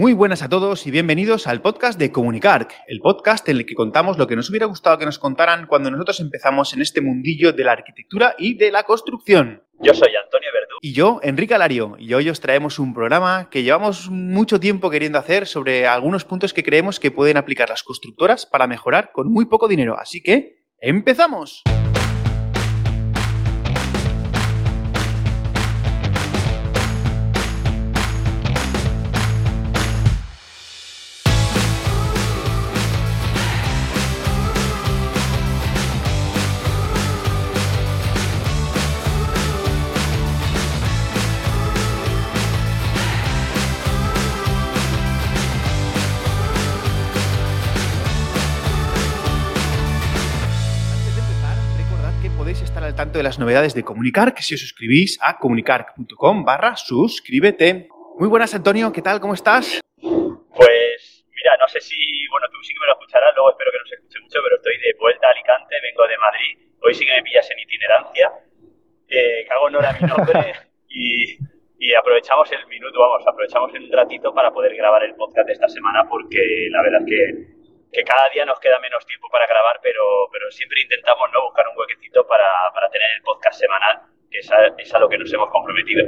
Muy buenas a todos y bienvenidos al podcast de Comunicarc, el podcast en el que contamos lo que nos hubiera gustado que nos contaran cuando nosotros empezamos en este mundillo de la arquitectura y de la construcción. Yo soy Antonio Verdú. Y yo, Enrique Alario, y hoy os traemos un programa que llevamos mucho tiempo queriendo hacer sobre algunos puntos que creemos que pueden aplicar las constructoras para mejorar con muy poco dinero. Así que, ¡empezamos! Tanto de las novedades de Comunicar, que si os suscribís a comunicar.com barra suscríbete. Muy buenas, Antonio, ¿qué tal? ¿Cómo estás? Pues mira, no sé si, bueno, tú sí que me lo escucharás, luego espero que no se escuche mucho, pero estoy de vuelta a Alicante, vengo de Madrid. Hoy sí que me pillas en itinerancia, eh, que hago honor a mi nombre y, y aprovechamos el minuto, vamos, aprovechamos un ratito para poder grabar el podcast de esta semana porque la verdad es que, que cada día nos queda menos tiempo para grabar, pero, pero siempre intentamos ¿no? buscar un huequecito para, para tener el podcast semanal, que es a, es a lo que nos hemos comprometido.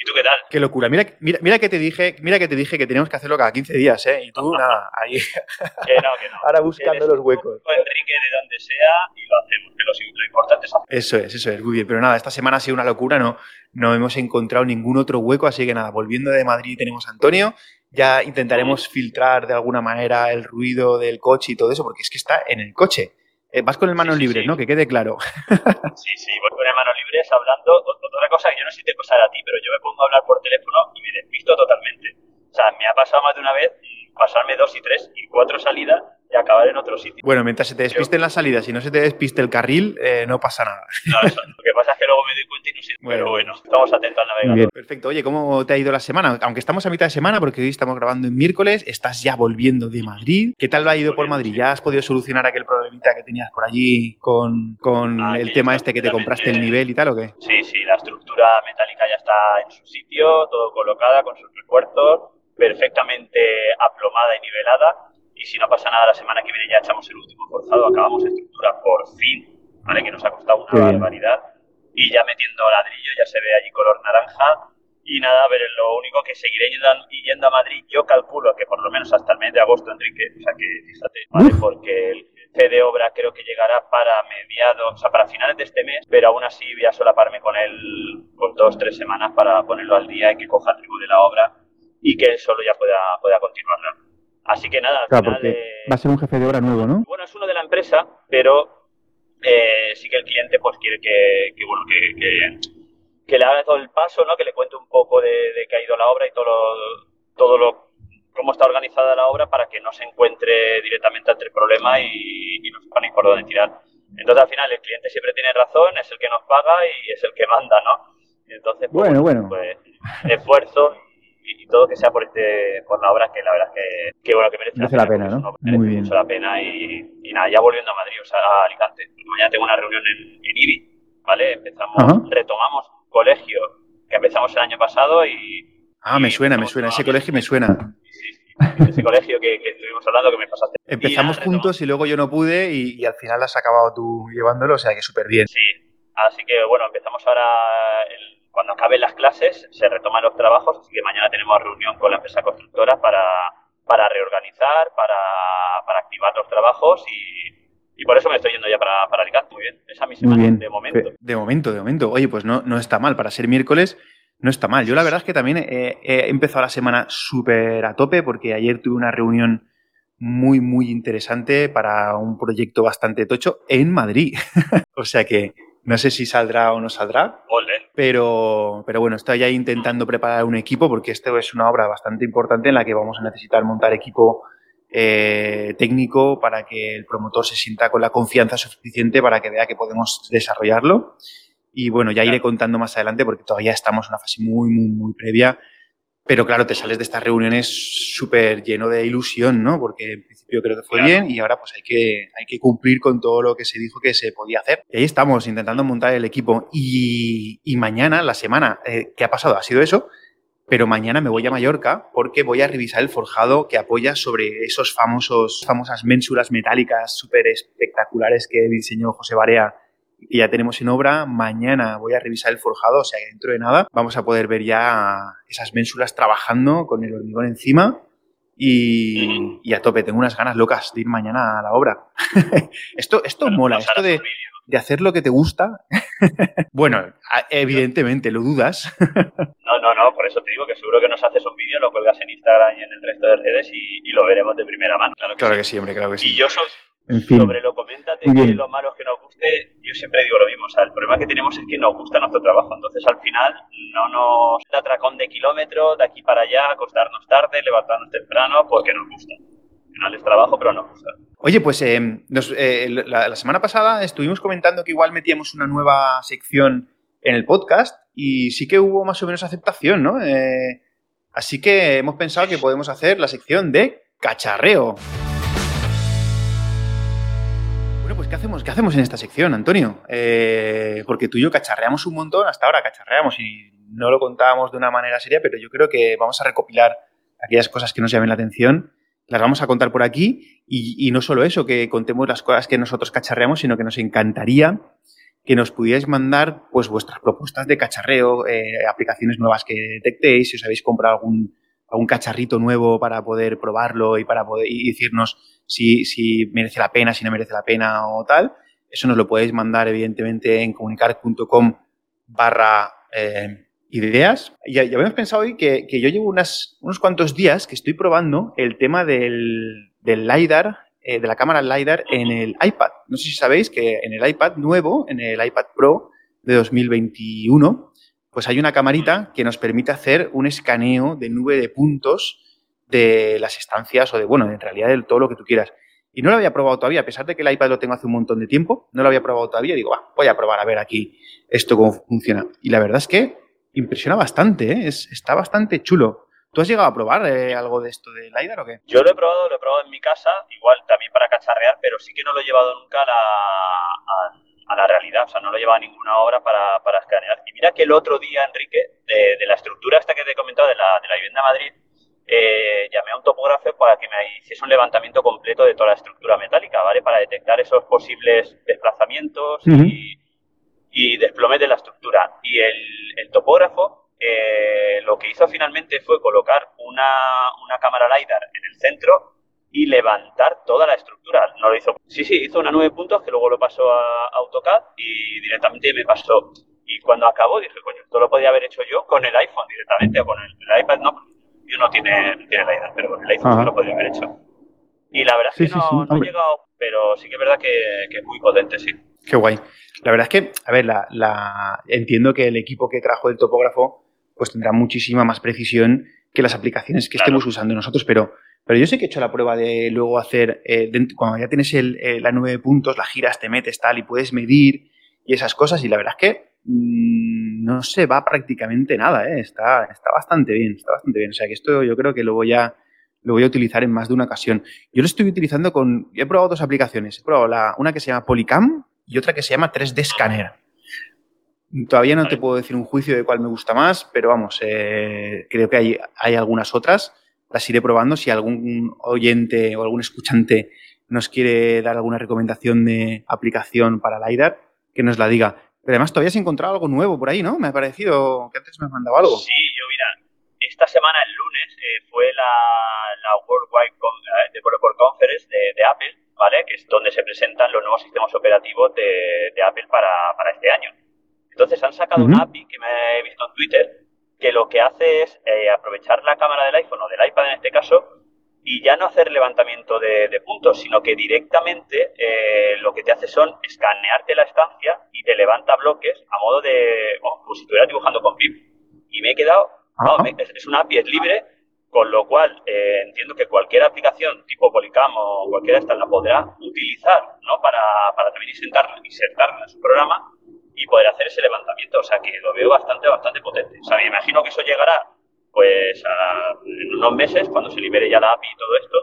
¿Y tú qué tal? Qué locura. Mira, mira, mira que te dije, mira que te dije que teníamos que hacerlo cada 15 días, ¿eh? Y tú, nada, ahí. Que no, que no. Ahora buscando Eres los huecos. Enrique de donde sea y lo hacemos, que lo, lo importante es hacer. Eso es, eso es, muy bien. Pero nada, esta semana ha sido una locura, no, no hemos encontrado ningún otro hueco, así que nada, volviendo de Madrid tenemos a Antonio. Ya intentaremos filtrar de alguna manera el ruido del coche y todo eso, porque es que está en el coche. Eh, vas con el manos Sí, sí, libres, sí. ¿no? Que quede claro. Sí, sí, voy con las manos libres hablando. Otra cosa que yo no sé si te pasará a ti, pero yo me pongo a hablar por teléfono y me despisto totalmente. O sea, me ha pasado más de una vez pasarme dos y tres y cuatro salidas y acabar en otro sitio. Bueno, mientras se te despisten las salidas y no se te despiste el carril, eh, no pasa nada. No, eso, lo que pasa es que luego me doy cuenta y no sé. Bueno, pero bueno, estamos atentos al navegador. bien. Perfecto. Oye, ¿cómo te ha ido la semana? Aunque estamos a mitad de semana, porque hoy estamos grabando en miércoles, estás ya volviendo de Madrid. ¿Qué tal ha ido por Madrid? ¿Ya has podido solucionar aquel problemita que tenías por allí con, con Ah, el tema este que te compraste el nivel y tal o qué? Sí, sí, la estructura metálica ya está en su sitio, todo colocada con sus refuerzos, perfectamente aplomada y nivelada. Y si no pasa nada, la semana que viene ya echamos el último forzado, acabamos estructura por fin, ¿vale? Que nos ha costado una barbaridad. Y ya metiendo ladrillo, ya se ve allí color naranja. Y nada, a ver, lo único que seguiré yendo, a Madrid, yo calculo que por lo menos hasta el mes de agosto, Enrique, o sea que fíjate, ¿vale? Porque el C de obra creo que llegará para mediados, o sea, para finales de este mes, pero aún así voy a solaparme con él con dos, tres semanas para ponerlo al día y que coja el ritmo de la obra y que él solo ya pueda, pueda continuarla. Así que nada, al final, eh, a ser un jefe de obra nuevo, ¿no? bueno, es uno de la empresa, pero eh, sí que el cliente pues quiere que, que, bueno, que, que, que le haga todo el paso, ¿no? Que le cuente un poco de, de qué ha ido la obra y todo lo, todo lo cómo está organizada la obra para que no se encuentre directamente ante el problema y, y no sepa ni por dónde tirar. Entonces al final el cliente siempre tiene razón, es el que nos paga y es el que manda, ¿no? Entonces, pues, Bueno, bueno. pues esfuerzo y, y todo que sea por este por la obra que la verdad es que, que bueno que merece, Merece la pena, ¿no? que Muy merece bien. mucho la pena y, y nada ya volviendo a Madrid o sea a Alicante mañana tengo una reunión en, en IBI vale empezamos Ajá. retomamos colegio que empezamos el año pasado y Ah, me suena, me suena. Ese colegio me suena. sí, sí, ese colegio que, que estuvimos hablando que me pasaste Y Empezamos nada, juntos y luego yo no pude y, y al final has acabado tú llevándolo, o sea que súper bien. Sí, así que bueno, empezamos ahora, el- cuando acaben las clases, se retoman los trabajos, así que mañana tenemos reunión con la empresa constructora para, para reorganizar, para, para activar los trabajos y, y por eso me estoy yendo ya para, para Alicante. Muy bien, esa es mi semana bien. de momento. De momento, de momento. Oye, pues no, no está mal. Para ser miércoles, no está mal. Yo la verdad es que también he, he empezado la semana súper a tope porque ayer tuve una reunión muy, muy interesante para un proyecto bastante tocho en Madrid. o sea que no sé si saldrá o no saldrá, Ole. pero, pero bueno, estoy ya intentando preparar un equipo porque esto es una obra bastante importante en la que vamos a necesitar montar equipo eh, técnico para que el promotor se sienta con la confianza suficiente para que vea que podemos desarrollarlo. Y bueno, ya iré contando más adelante porque todavía estamos en una fase muy, muy, muy previa. Pero claro, te sales de estas reuniones súper lleno de ilusión, ¿no? Porque en principio creo que fue Claro. bien y ahora pues hay que, hay que cumplir con todo lo que se dijo que se podía hacer. Y ahí estamos intentando montar el equipo. Y, y mañana, la semana, eh, ¿qué ha pasado? Ha sido eso. pero mañana me voy a Mallorca porque voy a revisar el forjado que apoya sobre esos famosos, famosas ménsulas metálicas súper espectaculares que diseñó José Barea y ya tenemos en obra. Mañana voy a revisar el forjado, o sea que dentro de nada vamos a poder ver ya esas ménsulas trabajando con el hormigón encima. Y, a tope, tengo unas ganas locas de ir mañana a la obra. esto esto mola, esto de, de hacer lo que te gusta. bueno, evidentemente, ¿lo dudas? no, no, no, por eso te digo que seguro que nos haces un vídeo, lo cuelgas en Instagram y en el resto de redes y, lo veremos de primera mano. Claro que, sí. hombre, claro que sí. Y yo soy, sobre lo coméntate que lo malo que nos guste, yo siempre digo lo mismo, o sea, el problema que tenemos es que nos gusta nuestro trabajo, entonces al final no nos da atracón de kilómetros, de aquí para allá, acostarnos tarde, levantarnos temprano, porque nos gusta. Al final es trabajo, pero nos gusta. Oye, pues em, eh, la, semana pasada estuvimos comentando que igual metíamos una nueva sección en el podcast y sí que hubo más o menos aceptación, ¿no? Eh, así que hemos pensado que podemos hacer la sección de cacharreo. ¿Qué hacemos, ¿qué hacemos en esta sección, Antonio? Eh, porque tú y yo cacharreamos un montón, hasta ahora cacharreamos y no lo contábamos de una manera seria, pero yo creo que vamos a recopilar aquellas cosas que nos llamen la atención las vamos a contar por aquí y, no solo eso, que contemos las cosas que nosotros cacharreamos, sino que nos encantaría que nos pudierais mandar pues vuestras propuestas de cacharreo, eh, aplicaciones nuevas que detectéis, si os habéis comprado algún, algún cacharrito nuevo para poder probarlo y para poder y decirnos si, si merece la pena, si no merece la pena o tal. Eso nos lo podéis mandar evidentemente en comunicar.com barra eh, ideas. Ya, ya habíamos pensado hoy que, yo llevo unas, unos cuantos días que estoy probando el tema del, LiDAR, eh, de la cámara LiDAR en el iPad. No sé si sabéis que en el iPad nuevo, en el iPad Pro de 2021, pues hay una camarita que nos permite hacer un escaneo de nube de puntos de las estancias o de, bueno, en realidad de todo lo que tú quieras. Y no lo había probado todavía, a pesar de que el iPad lo tengo hace un montón de tiempo, no lo había probado todavía. Digo, voy a probar a ver aquí esto cómo funciona. Y la verdad es que impresiona bastante, ¿eh? es, está bastante chulo. ¿Tú has llegado a probar eh, algo de esto de LiDAR o qué? Yo lo he probado, lo he probado en mi casa, igual también para cacharrear, pero sí que no lo he llevado nunca a la, a, la realidad, o sea, no lo he llevado a ninguna obra para, para escanear. Y mira que el otro día, Enrique, de, la estructura esta que te he comentado de la, de la vivienda Madrid, eh, llamé a un topógrafo para que me hiciese un levantamiento completo de toda la estructura metálica, ¿vale? Para detectar esos posibles desplazamientos y y desplome de la estructura. Y el, topógrafo eh, lo que hizo finalmente fue colocar una, una cámara LiDAR en el centro y levantar toda la estructura. No lo hizo. Sí, sí, hizo una nueve puntos que luego lo pasó a AutoCAD y directamente me pasó. Y cuando acabó dije, coño, esto lo podía haber hecho yo con el iPhone directamente o con el, iPad, no, yo no tiene, tiene LiDAR, pero con el iPhone lo podía haber hecho. Y la verdad es que no, no he llegado, pero sí que es verdad que, que es muy potente, sí. Qué guay. La verdad es que, a ver, la, entiendo que el equipo que trajo el topógrafo pues tendrá muchísima más precisión que las aplicaciones que estemos usando nosotros, pero, pero yo sé que he hecho la prueba de luego hacer, eh, cuando ya tienes el, eh, la nube de puntos, la giras, te metes tal y puedes medir y esas cosas, y la verdad es que mm, no se va prácticamente nada, ¿eh? está, está bastante bien, está bastante bien. O sea que esto yo creo que lo voy a, lo voy a utilizar en más de una ocasión. Yo lo estoy utilizando con, he probado dos aplicaciones, he probado la, una que se llama Polycam, y otra que se llama 3D Scanner. Todavía no te puedo decir un juicio de cuál me gusta más, pero vamos, eh, creo que hay, hay algunas otras. Las iré probando. Si algún oyente o algún escuchante nos quiere dar alguna recomendación de aplicación para LiDAR, que nos la diga. Pero además todavía has encontrado algo nuevo por ahí, ¿no? Me ha parecido que antes me has mandado algo. Sí, yo mira, esta semana, el lunes, eh, fue la, la Worldwide eh, Developer Conference de, de Apple ¿vale? Que es donde se presentan los nuevos sistemas operativos de, Apple para, este año. Entonces han sacado una API que me he visto en Twitter que lo que hace es eh, aprovechar la cámara del iPhone o del iPad en este caso y ya no hacer levantamiento de, puntos, sino que directamente eh, lo que te hace son escanearte la estancia y te levanta bloques a modo de, como si estuvieras dibujando con PIP. Y me he quedado, es, es, una API, es libre, con lo cual, eh, entiendo que cualquier aplicación tipo Polycam o cualquiera de estas la podrá utilizar ¿no? para, para también insertarla, en su programa y poder hacer ese levantamiento. O sea que lo veo bastante, bastante potente. O sea, me imagino que eso llegará pues en unos meses, cuando se libere ya la API y todo esto,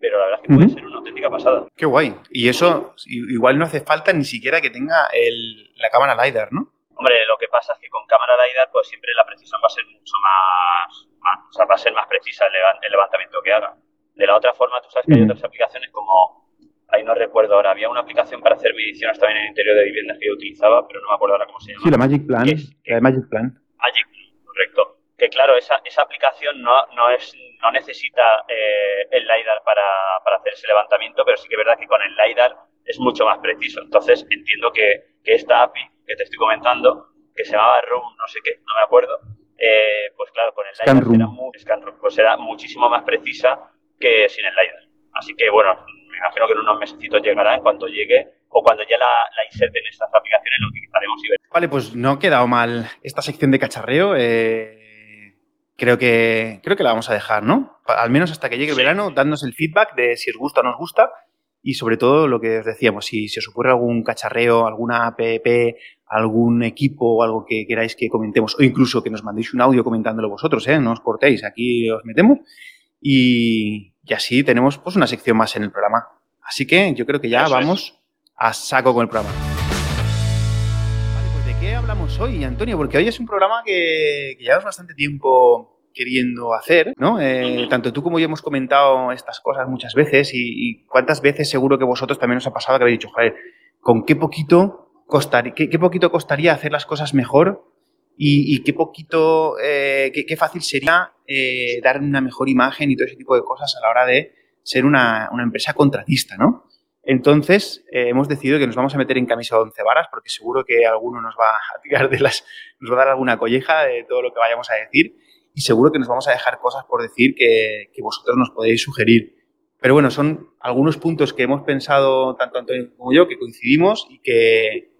pero la verdad es que puede ser una auténtica pasada. Qué guay. Y eso igual no hace falta ni siquiera que tenga el, la cámara LiDAR, ¿no? Hombre, lo que pasa es que con cámara LiDAR pues siempre la precisión va a ser mucho más, o sea, va a ser más precisa el, levantamiento que haga. De la otra forma, tú sabes que hay otras aplicaciones como, ahí no recuerdo ahora, había una aplicación para hacer mediciones también en el interior de viviendas que yo utilizaba, pero no me acuerdo ahora cómo se llama. Sí, la Magic Plan. la Magic Plan. Magic Plan, correcto. Que claro, esa, esa aplicación no, no, es, no necesita eh, el LiDAR para, para hacer ese levantamiento, pero sí que es verdad que con el LiDAR es mucho más preciso. Entonces entiendo que, que esta API que te estoy comentando, que se llamaba Room, no sé qué, no me acuerdo, eh, pues claro, con el LiDAR era, pues será muchísimo más precisa que sin el LiDAR. Así que bueno, imagino que en unos meses llegará en cuanto llegue o cuando ya la, la inserten en estas aplicaciones, lo que haremos y ver. Vale, pues no ha quedado mal esta sección de cacharreo. Eh, creo, que, creo que la vamos a dejar, ¿no? Al menos hasta que llegue el verano, dándonos el feedback de si os gusta o no os gusta y sobre todo lo que os decíamos, si, si os ocurre algún cacharreo, alguna app, algún equipo o algo que queráis que comentemos, o incluso que nos mandéis un audio comentándolo vosotros, ¿eh? no os cortéis, aquí os metemos y, así tenemos pues una sección más en el programa. Así que yo creo que ya vamos a saco con el programa. Vale, pues ¿de qué hablamos hoy, Antonio? Porque hoy es un programa que, que llevamos bastante tiempo queriendo hacer, ¿no? Eh, tanto tú como yo hemos comentado estas cosas muchas veces y, cuántas veces seguro que vosotros también os ha pasado que habéis dicho, joder, ¿con qué poquito, costaría, qué, poquito costaría hacer las cosas mejor y, qué poquito, eh, qué, fácil sería eh, dar una mejor imagen y todo ese tipo de cosas a la hora de ser una, una empresa contratista, ¿no? Entonces, hemos decidido que nos vamos a meter en camisa de once varas porque seguro que alguno nos va a tirar de las, nos va a dar alguna colleja de todo lo que vayamos a decir y seguro que nos vamos a dejar cosas por decir que, vosotros nos podéis sugerir. Pero bueno, son algunos puntos que hemos pensado tanto Antonio como yo, que coincidimos y que,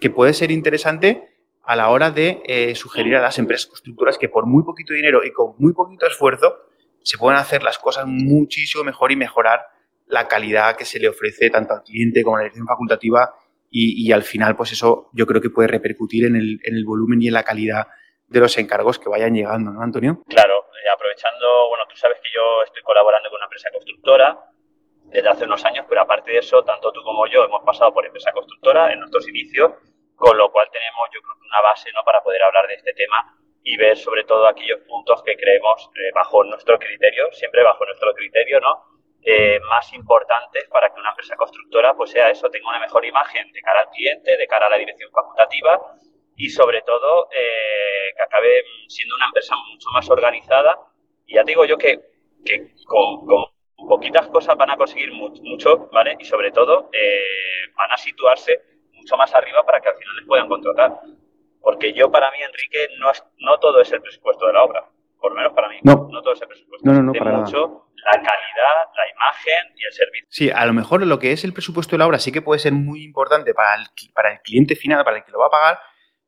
que puede ser interesante a la hora de eh, sugerir a las empresas constructoras que por muy poquito dinero y con muy poquito esfuerzo se pueden hacer las cosas muchísimo mejor y mejorar la calidad que se le ofrece tanto al cliente como a la dirección facultativa y, y, al final pues eso yo creo que puede repercutir en el, en el volumen y en la calidad de los encargos que vayan llegando, ¿no, Antonio? Claro, eh, aprovechando, bueno, tú sabes que yo estoy colaborando con una empresa constructora desde hace unos años, pero aparte de eso, tanto tú como yo hemos pasado por empresa constructora en nuestros inicios, con lo cual tenemos, yo creo, una base, ¿no?, para poder hablar de este tema y ver sobre todo aquellos puntos que creemos eh, bajo nuestro criterio, siempre bajo nuestro criterio, ¿no?, eh, más importantes para que una empresa constructora, pues sea eso, tenga una mejor imagen de cara al cliente, de cara a la dirección facultativa y sobre todo eh, que acabe siendo una empresa mucho más organizada. Y ya digo yo que, que con, poquitas cosas van a conseguir mucho, ¿vale? Y sobre todo eh, van a situarse mucho más arriba para que al final les puedan contratar. Porque yo para mí, Enrique, no, es, no todo es el presupuesto de la obra. Por lo menos para mí. No, no todo es el presupuesto. No, no, no, para mucho la calidad, la imagen y el servicio. Sí, a lo mejor lo que es el presupuesto de la obra sí que puede ser muy importante para el, para el cliente final, para el que lo va a pagar,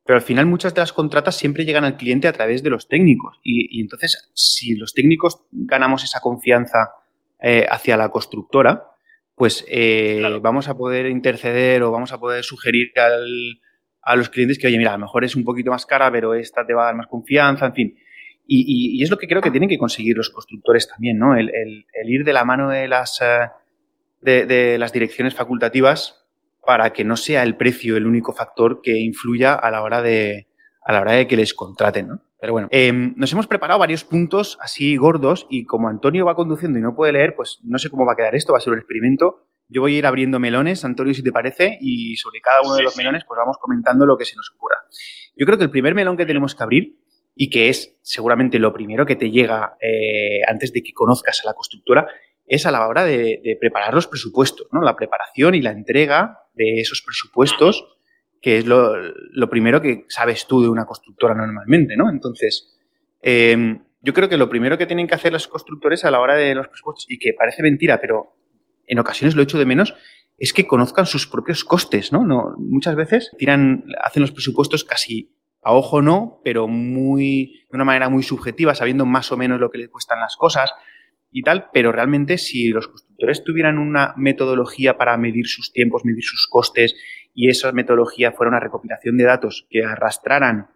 pero al final muchas de las contratas siempre llegan al cliente a través de los técnicos. Y, entonces, si los técnicos ganamos esa confianza eh, hacia la constructora, pues eh, vamos a poder interceder o vamos a poder sugerir a los clientes que, oye, mira, a lo mejor es un poquito más cara, pero esta te va a dar más confianza, en fin. Y, es lo que creo que tienen que conseguir los constructores también, ¿no? El, ir de la mano de las, eh, de las direcciones facultativas para que no sea el precio el único factor que influya a la hora de, a la hora de que les contraten. ¿no? Pero bueno, em, nos hemos preparado varios puntos así gordos y como Antonio va conduciendo y no puede leer, pues no sé cómo va a quedar esto, va a ser un experimento. Yo voy a ir abriendo melones, Antonio, si te parece, y sobre cada uno de los melones pues vamos comentando lo que se nos ocurra. Yo creo que el primer melón que tenemos que abrir y que es seguramente lo primero que te llega eh, antes de que conozcas a la constructora es a la hora de, preparar los presupuestos, ¿no? La preparación y la entrega de esos presupuestos, que es lo, primero que sabes tú de una constructora normalmente, ¿no? Entonces, em, yo creo que lo primero que tienen que hacer los constructores a la hora de los presupuestos, y que parece mentira, pero en ocasiones lo echo de menos, es que conozcan sus propios costes, ¿no? no muchas veces tiran, hacen los presupuestos casi a ojo no, pero muy, de una manera muy subjetiva, sabiendo más o menos lo que les cuestan las cosas, y tal, pero realmente si los constructores tuvieran una metodología para medir sus tiempos, medir sus costes y esa metodología fuera una recopilación de datos que arrastraran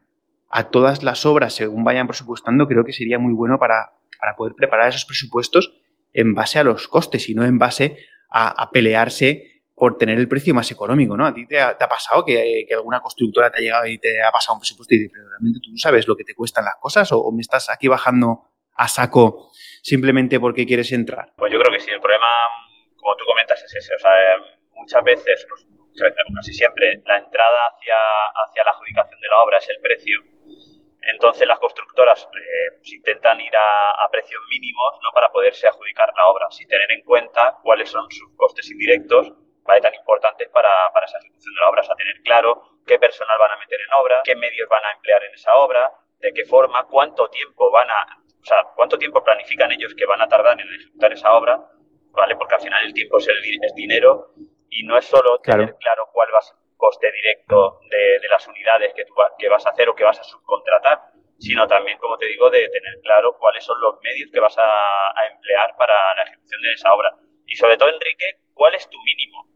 a todas las obras según vayan presupuestando, creo que sería muy bueno para, poder preparar esos presupuestos en base a los costes y no en base a, pelearse por tener el precio más económico, ¿no? ¿A ti te ha, pasado que, alguna constructora te ha llegado y te ha pasado un presupuesto y dices, pero realmente tú sabes lo que te cuestan las cosas o, me estás aquí bajando a saco simplemente porque quieres entrar? Pues yo creo que sí, el problema, como tú comentas, es ese. O sea, pues, muchas veces, casi siempre, la entrada hacia, hacia la adjudicación de la obra es el precio. Entonces las constructoras eh, pues, intentan ir a, precios mínimos ¿no? para poderse adjudicar la obra, sin tener en cuenta cuáles son sus costes indirectos tan importantes para, para esa ejecución de la obra, o sea, tener claro qué personal van a meter en obra, qué medios van a emplear en esa obra, de qué forma, cuánto tiempo van a, o sea, cuánto tiempo planifican ellos que van a tardar en ejecutar esa obra, ¿vale? Porque al final el tiempo es dinero y no es solo tener claro, cuál va a ser el coste directo de, de las unidades que, tú, que vas a hacer o que vas a subcontratar, sino también, como te digo, de tener claro cuáles son los medios que vas a, a emplear para la ejecución de esa obra. Y sobre todo, Enrique, ¿cuál es tu mínimo?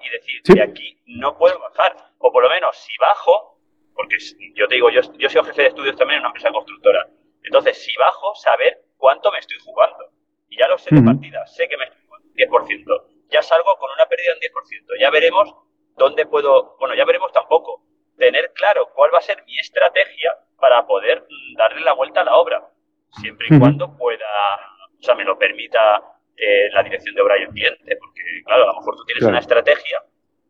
y decir, que aquí no puedo bajar. O por lo menos, si bajo, porque yo te digo, yo, yo soy jefe de estudios también en una empresa constructora. Entonces, si bajo, saber cuánto me estoy jugando. Y ya lo sé de partida, sé que me estoy jugando 10%. Ya salgo con una pérdida en 10%. Ya veremos dónde puedo, bueno, ya veremos tampoco. Tener claro cuál va a ser mi estrategia para poder darle la vuelta a la obra. Siempre y cuando pueda, o sea, me lo permita eh, la dirección de obra y el cliente, porque claro, a lo mejor tú tienes una estrategia,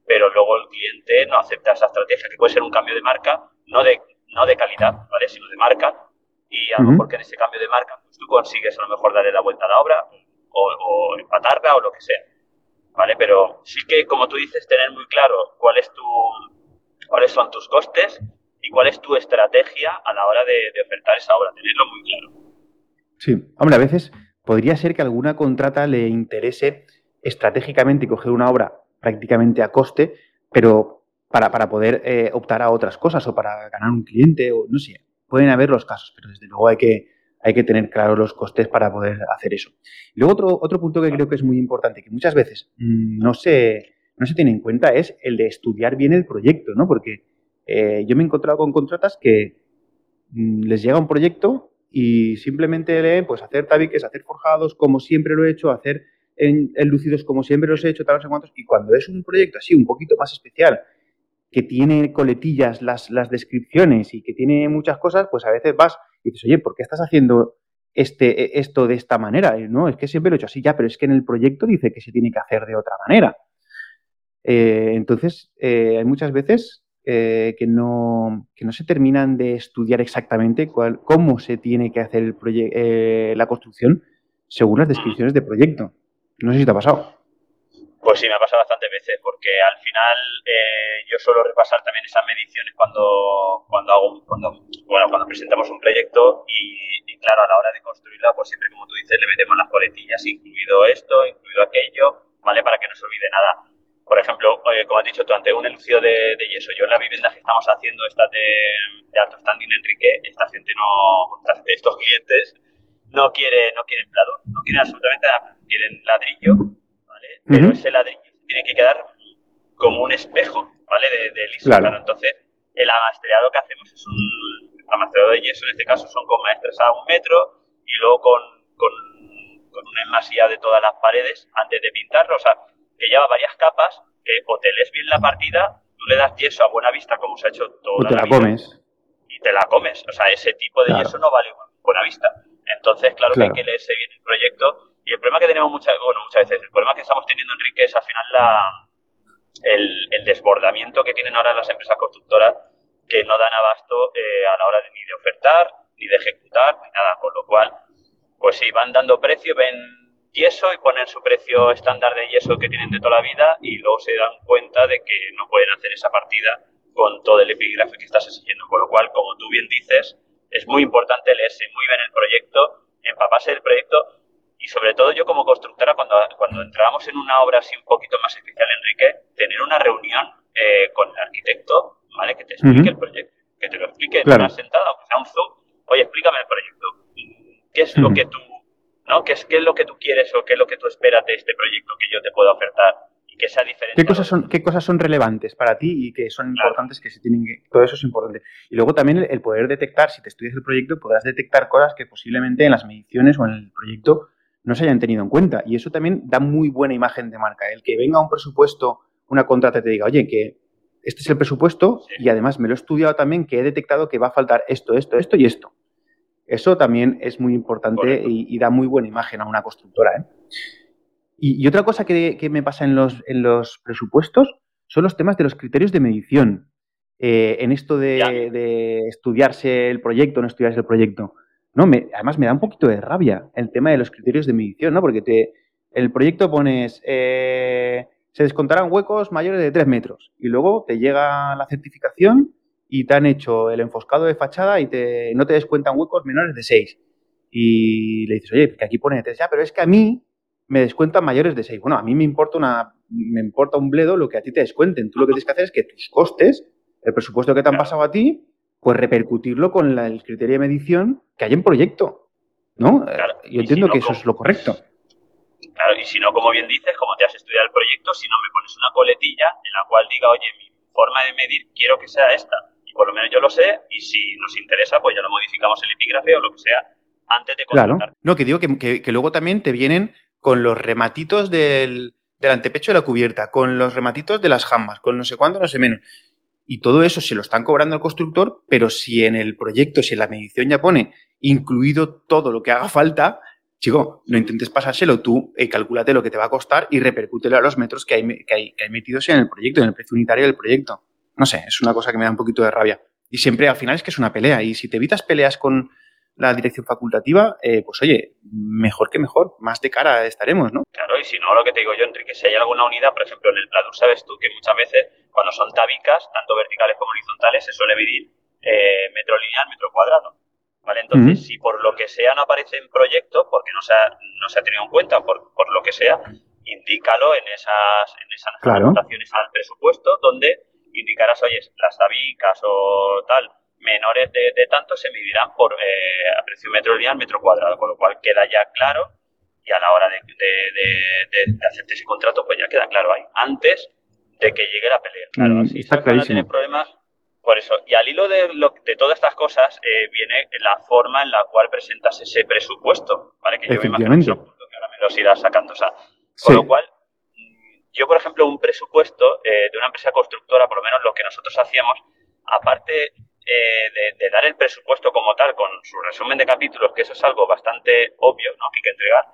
pero luego el cliente no acepta esa estrategia, que puede ser un cambio de marca, no de, no de calidad, ¿vale? sino de marca, y a lo mejor que en ese cambio de marca pues tú consigues a lo mejor darle la vuelta a la obra o, o empatarla o lo que sea. ¿Vale? Pero sí que, como tú dices, tener muy claro cuál es tu, cuáles son tus costes y cuál es tu estrategia a la hora de, ofertar esa obra, tenerlo muy claro. Sí, hombre, a veces podría ser que alguna contrata le interese estratégicamente coger una obra prácticamente a coste, pero para, para poder eh, optar a otras cosas o para ganar un cliente o no sé, pueden haber los casos, pero desde luego hay que, hay que tener claros los costes para poder hacer eso. Luego otro, otro punto que creo que es muy importante, que muchas veces mm, no, se, no se tiene en cuenta, es el de estudiar bien el proyecto, ¿no? Porque eh, yo me he encontrado con contratas que mm, les llega un proyecto y simplemente leen, pues hacer tabiques, hacer forjados, como siempre lo he hecho, hacer en, lucidos como siempre los he hecho, tal, no sé cuántos, y cuando es un proyecto así, un poquito más especial, que tiene coletillas las, las descripciones y que tiene muchas cosas, pues a veces vas y dices, oye, ¿por qué estás haciendo este, e, esto de esta manera? no, es que siempre lo he hecho así, ya, pero es que en el proyecto dice que se tiene que hacer de otra manera. Eh, entonces, eh, hay muchas veces eh, que, no, que no se terminan de estudiar exactamente cuál, cómo se tiene que hacer la construcción según las descripciones de proyecto. No sé si te ha pasado. Pues sí, me ha pasado bastantes veces, porque al final eh, yo suelo repasar también esas mediciones cuando, cuando hago, cuando, bueno, cuando presentamos un proyecto y, y, claro, a la hora de construirla, pues siempre como tú dices, le metemos las coletillas, incluido esto, incluido aquello, ¿vale? Para que no se olvide nada por ejemplo, como has dicho tú antes, un elucido de, yeso. Yo en la vivienda que estamos haciendo, estas de, de alto standing, Enrique, esta gente no, estos clientes no quieren, no quieren pladur, no quieren absolutamente nada, quieren ladrillo, Pero ese ladrillo tiene que quedar como un espejo, ¿vale? De, de. Claro. Entonces, el amastreado que hacemos es un amastreado de yeso, en este caso son con maestras a un metro y luego con, con, con una enmasía de todas las paredes antes de pintarlo, o sea, que lleva varias capas, que o te lees bien la partida, tú le das yeso a buena vista, como se ha hecho todo. O te la, comes. Y te la comes. O sea, ese tipo de yeso no vale buena vista. Entonces, claro, que hay que leerse bien el proyecto. Y el problema que tenemos muchas, bueno, muchas veces, el problema que estamos teniendo, Enrique, es al final la, el, desbordamiento que tienen ahora las empresas constructoras que no dan abasto eh, a la hora de, ni de ofertar, ni de ejecutar, ni nada. Con lo cual, pues sí, van dando precio, ven yeso y ponen su precio estándar de yeso que tienen de toda la vida y luego se dan cuenta de que no pueden hacer esa partida con todo el epígrafe que estás exigiendo. Con lo cual, como tú bien dices, es muy importante leerse muy bien el proyecto, empaparse del proyecto y sobre todo yo como constructora, cuando, cuando entramos en una obra así un poquito más especial, Enrique, tener una reunión eh, con el arquitecto, ¿vale? Que te explique el proyecto, que te lo explique en una sentada, aunque sea un Zoom. Oye, explícame el proyecto. ¿Qué es lo que tú ¿no? ¿Qué es, ¿Qué es lo que tú quieres o qué es lo que tú esperas de este proyecto que yo te puedo ofertar? y que sea diferente. ¿Qué cosas son, qué cosas son relevantes para ti y que son importantes que se tienen que... Todo eso es importante. Y luego también el, poder detectar, si te estudias el proyecto, podrás detectar cosas que posiblemente en las mediciones o en el proyecto no se hayan tenido en cuenta. Y eso también da muy buena imagen de marca. El que venga un presupuesto una contrata te diga, oye, que este es el presupuesto y además me lo he estudiado también que he detectado que va a faltar esto, esto, esto y esto. Eso también es muy importante y, da muy buena imagen a una constructora. ¿eh? Y, otra cosa que, me pasa en los, en los presupuestos son los temas de los criterios de medición. Eh, en esto de, estudiarse el proyecto, no estudiarse el proyecto. No, me, además me da un poquito de rabia el tema de los criterios de medición, ¿no? Porque te, el proyecto pones, eh, se descontarán huecos mayores de 3 metros y luego te llega la certificación y te han hecho el enfoscado de fachada y te, no te descuentan huecos menores de 6. Y le dices, oye, que aquí pone 3, ya, pero es que a mí me descuentan mayores de 6. Bueno, a mí me importa, una, me importa un bledo lo que a ti te descuenten. Tú lo que tienes que hacer es que tus costes, el presupuesto que te han pasado a ti, pues repercutirlo con el criterio de medición que hay en proyecto. ¿No? Yo entiendo que eso es lo correcto. Claro, y si no, como bien dices, como te has estudiado el proyecto, si no me pones una coletilla en la cual diga, oye, mi forma de medir quiero que sea esta, y por lo menos yo lo sé, y si nos interesa, pues ya lo modificamos el epígrafe o lo que sea antes de contratar. Claro. No, que digo que, que, luego también te vienen con los rematitos del, del, antepecho de la cubierta, con los rematitos de las jambas, con no sé cuánto, no sé menos. Y todo eso se lo están cobrando al constructor, pero si en el proyecto, si en la medición ya pone incluido todo lo que haga falta, chico, no intentes pasárselo tú, eh, calculate lo que te va a costar y repercútelo a los metros que hay, que, hay, que hay metidos en el proyecto, en el precio unitario del proyecto. No sé, es una cosa que me da un poquito de rabia. Y siempre al final es que es una pelea. Y si te evitas peleas con la dirección facultativa, eh, pues oye, mejor que mejor, más de cara estaremos, ¿no? Claro, y si no, lo que te digo yo, Enrique, si hay alguna unidad, por ejemplo, en el Pladur, sabes tú que muchas veces cuando son tabicas, tanto verticales como horizontales, se suele medir eh, metro lineal, metro cuadrado. ¿vale? Entonces, si por lo que sea no aparece en proyecto, porque no se ha, no se ha tenido en cuenta, por, por lo que sea, indícalo en esas, en esas anotaciones al presupuesto, donde indicarás, oye, las tabicas o tal, menores de, tanto se medirán por eh, a precio metro lineal, metro cuadrado, con lo cual queda ya claro y a la hora de, de, de, hacerte ese contrato, pues ya queda claro ahí, antes de que llegue la pelea. Claro, mm, así está clarísimo. problemas por eso, y al hilo de, de todas estas cosas eh, viene la forma en la cual presentas ese presupuesto, ¿vale? Que yo me imagino que ahora me los irás sacando. O sea, con lo cual, mm, yo, por ejemplo, un presupuesto eh, de una empresa constructora, por lo menos lo que nosotros hacíamos, aparte eh, de, dar el presupuesto como tal, con su resumen de capítulos, que eso es algo bastante obvio, ¿no? Que hay que entregar,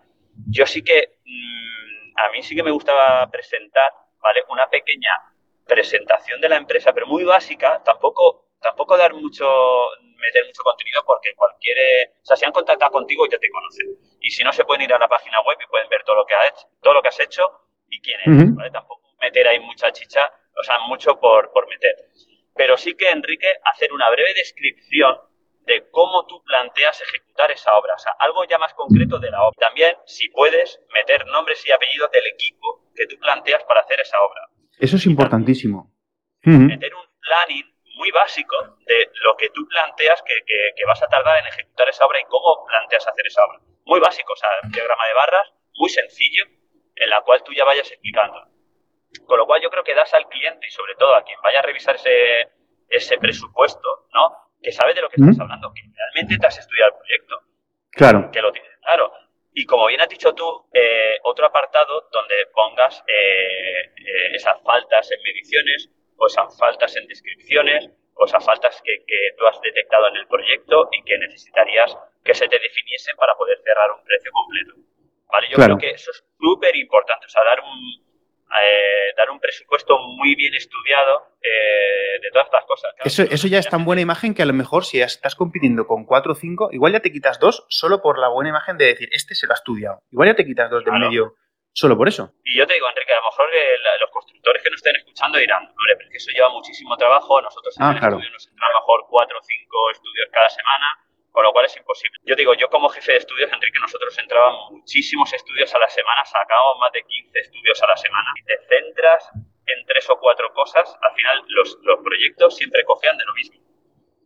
yo sí que, mm, a mí sí que me gustaba presentar, ¿vale? Una pequeña presentación de la empresa, pero muy básica, tampoco, tampoco dar mucho, meter mucho contenido porque cualquier, o sea, si han contactado contigo ya te conocen. Y si no, se pueden ir a la página web y pueden ver todo lo que has hecho, todo lo que has hecho y quién eres, ¿vale? Tampoco meter ahí mucha chicha, o sea, mucho por, por meter. Pero sí que, Enrique, hacer una breve descripción de cómo tú planteas ejecutar esa obra, o sea, algo ya más concreto de la obra. También, si puedes, meter nombres y apellidos del equipo que tú planteas para hacer esa obra. Eso es importantísimo. Meter un planning muy básico de lo que tú planteas que, que, vas a tardar en ejecutar esa obra y cómo planteas hacer esa obra. Muy básico, o sea, un diagrama de barras muy sencillo en la cual tú ya vayas explicando. Con lo cual yo creo que das al cliente y sobre todo a quien vaya a revisar ese, ese presupuesto, ¿no? Que sabe de lo que estás hablando, que realmente te has estudiado el proyecto. Claro. Que lo tienes claro. Y como bien has dicho tú, eh, otro apartado donde pongas eh, eh, esas faltas en mediciones o esas faltas en descripciones o esas faltas que, tú has detectado en el proyecto y que necesitarías que se te definiesen para poder cerrar un precio completo. ¿Vale? Yo creo que eso es súper importante, o sea, dar un, eh, dar un presupuesto muy bien estudiado eh, de todas estas cosas. eso, eso ya es tan buena imagen que a lo mejor si estás compitiendo con 4 o 5, igual ya te quitas dos solo por la buena imagen de decir, este se lo ha estudiado. Igual ya te quitas dos de medio solo por eso. Y yo te digo, Enrique, a lo mejor eh, los constructores que nos estén escuchando dirán, hombre, pero eso lleva muchísimo trabajo, nosotros en ah, el estudio nos entra a lo mejor 4 o 5 estudios cada semana, con lo cual es imposible. Yo digo, yo como jefe de estudios, Enrique, nosotros entrábamos muchísimos estudios a la semana, sacábamos más de 15 estudios a la semana. Si te centras en tres o cuatro cosas, al final los, los proyectos siempre cogían de lo mismo.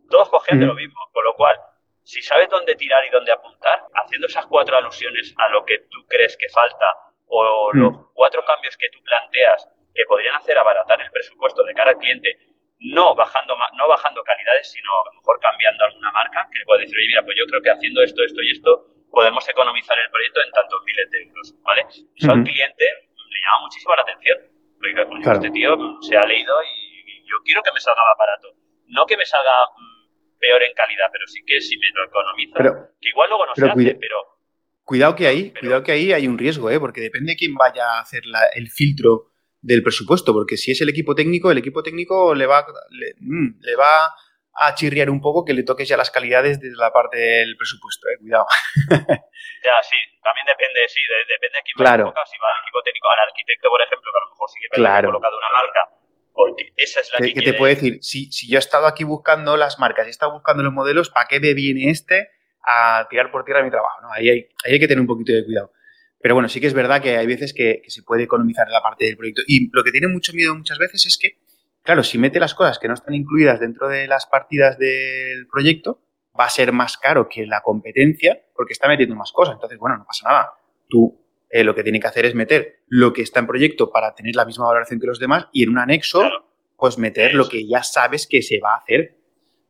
Todos cogían de lo mismo, con lo cual, si sabes dónde tirar y dónde apuntar, haciendo esas cuatro alusiones a lo que tú crees que falta o los cuatro cambios que tú planteas que podrían hacer abaratar el presupuesto de cara al cliente no bajando, no bajando calidades, sino a lo mejor cambiando alguna marca, que le puede decir, oye, mira, pues yo creo que haciendo esto, esto y esto, podemos economizar el proyecto en tantos miles de euros, ¿vale? Eso al cliente le llama muchísimo la atención. Porque Porque este tío se ha leído y yo quiero que me salga más barato. No que me salga mm, peor en calidad, pero sí que si me lo economiza, que igual luego no se hace, pero... Cuidado que ahí, cuidado que ahí hay un riesgo, ¿eh? porque depende de quién vaya a hacer el filtro del presupuesto, porque si es el equipo técnico, el equipo técnico le va, le, mm, le va a chirriar un poco que le toques ya las calidades desde la parte del presupuesto, eh, cuidado. ya, sí, también depende, sí, depende de quién claro. va a si va al equipo técnico, al arquitecto, por ejemplo, que a lo mejor sí que claro. colocado una marca, porque esa es la que, que, te puede decir, si, si yo he estado aquí buscando las marcas, he estado buscando los modelos, ¿para qué me viene este a tirar por tierra mi trabajo? ¿no? Ahí, hay, ahí hay que tener un poquito de cuidado. Pero bueno, sí que es verdad que hay veces que, que, se puede economizar en la parte del proyecto. Y lo que tiene mucho miedo muchas veces es que Claro, si mete las cosas que no están incluidas dentro de las partidas del proyecto, va a ser más caro que la competencia porque está metiendo más cosas. Entonces, bueno, no pasa nada. Tú eh, lo que tienes que hacer es meter lo que está en proyecto para tener la misma valoración que los demás y en un anexo, pues meter lo que ya sabes que se va a hacer.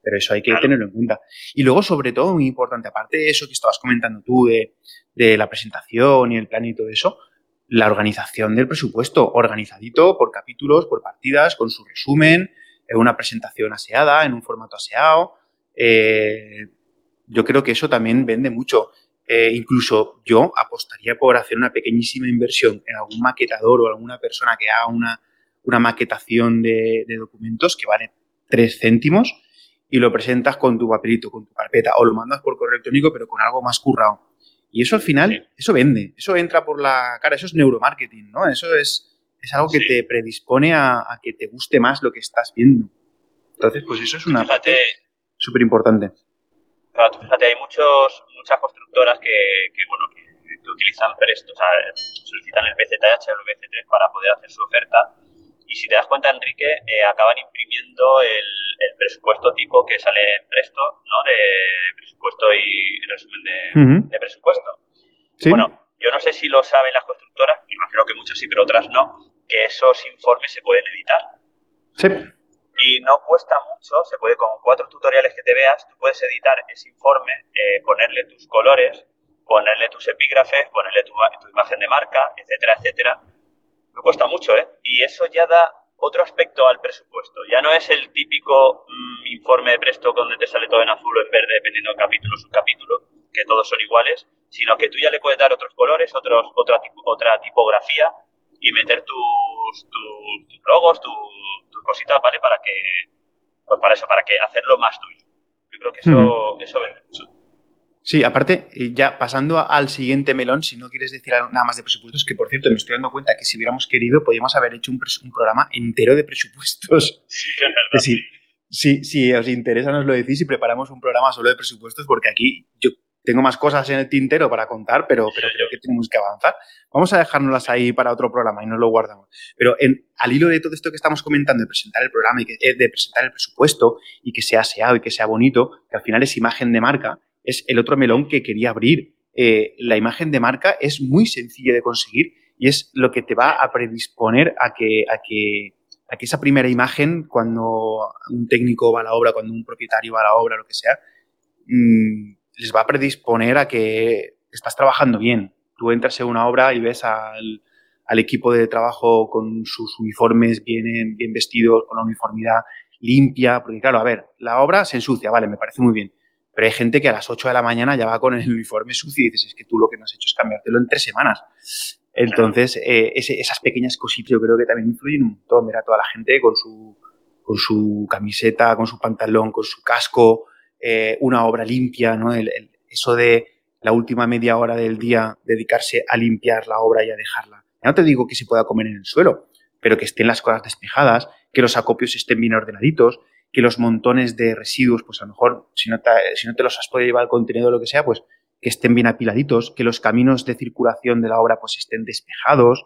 Pero eso hay que tenerlo en cuenta. Y luego, sobre todo, muy importante, aparte de eso que estabas comentando tú, de, de la presentación y el plan y todo eso, la organización del presupuesto, organizadito por capítulos, por partidas, con su resumen, en una presentación aseada, en un formato aseado. Eh, yo creo que eso también vende mucho. Eh, incluso yo apostaría por hacer una pequeñísima inversión en algún maquetador o alguna persona que haga una, una maquetación de, de, documentos que vale tres céntimos y lo presentas con tu papelito, con tu carpeta o lo mandas por correo electrónico pero con algo más currado. Y eso al final, eso vende, eso entra por la cara, eso es neuromarketing, ¿no? Eso es, es algo que te predispone a, que te guste más lo que estás viendo. Entonces, pues eso es una parte súper importante. Claro, fíjate, hay muchos, muchas constructoras que, que bueno, que, utilizan Presto, o sea, solicitan el PZH o el BC3 para poder hacer su oferta. Y si te das cuenta, Enrique, eh, acaban imprimiendo el, el presupuesto tipo que sale en Presto, ¿no? De presupuesto y resumen de, presupuesto. Bueno, yo no sé si lo saben las constructoras, imagino que muchas sí, pero otras no, que esos informes se pueden editar. Sí. Y no cuesta mucho, se puede con cuatro tutoriales que te veas, tú puedes editar ese informe, eh, ponerle tus colores, ponerle tus epígrafes, ponerle tu, tu imagen de marca, etcétera, etcétera. No cuesta mucho, ¿eh? Y eso ya da otro aspecto al presupuesto. Ya no es el típico mm, informe de Presto donde te sale todo en azul o en verde, dependiendo del capítulo o subcapítulo, que todos son iguales, sino que tú ya le puedes dar otros colores, otros, otra, otra tipografía y meter tus, tus, logos, tus, cositas, ¿vale? Para que, pues para eso, para que hacerlo más tuyo. Yo creo que eso, eso vende mucho. Sí, aparte, ya pasando al siguiente melón, si no quieres decir nada más de presupuestos, que por cierto me estoy dando cuenta que si hubiéramos querido podríamos haber hecho un, programa entero de presupuestos. Sí, sí, si os interesa nos lo decís y preparamos un programa solo de presupuestos porque aquí yo tengo más cosas en el tintero para contar, pero, pero creo que tenemos que avanzar. Vamos a dejárnoslas ahí para otro programa y nos lo guardamos. Pero en, al hilo de todo esto que estamos comentando, de presentar el programa y que, eh, de presentar el presupuesto y que sea aseado y que sea bonito, que al final es imagen de marca, es el otro melón que quería abrir. Eh, la imagen de marca es muy sencilla de conseguir y es lo que te va a predisponer a que, a que, a que esa primera imagen, cuando un técnico va a la obra, cuando un propietario va a la obra, lo que sea, mm, les va a predisponer a que estás trabajando bien. Tú entras en una obra y ves al, al equipo de trabajo con sus uniformes bien, bien vestidos, con la uniformidad limpia, porque claro, a ver, la obra se ensucia, vale, me parece muy bien, pero hay gente que a las 8 de la mañana ya va con el uniforme sucio y dices, es que tú lo que no has hecho es cambiártelo en tres semanas. Entonces, eh, esas pequeñas cositas yo creo que también influyen un montón. Ver a toda la gente con su, con su camiseta, con su pantalón, con su casco, eh, una obra limpia, ¿no? eso de la última media hora del día dedicarse a limpiar la obra y a dejarla. Ya no te digo que se pueda comer en el suelo, pero que estén las cosas despejadas, que los acopios estén bien ordenaditos, que los montones de residuos, pues a lo mejor, si no te, si no te los has podido llevar al contenedor o lo que sea, pues que estén bien apiladitos, que los caminos de circulación de la obra pues estén despejados,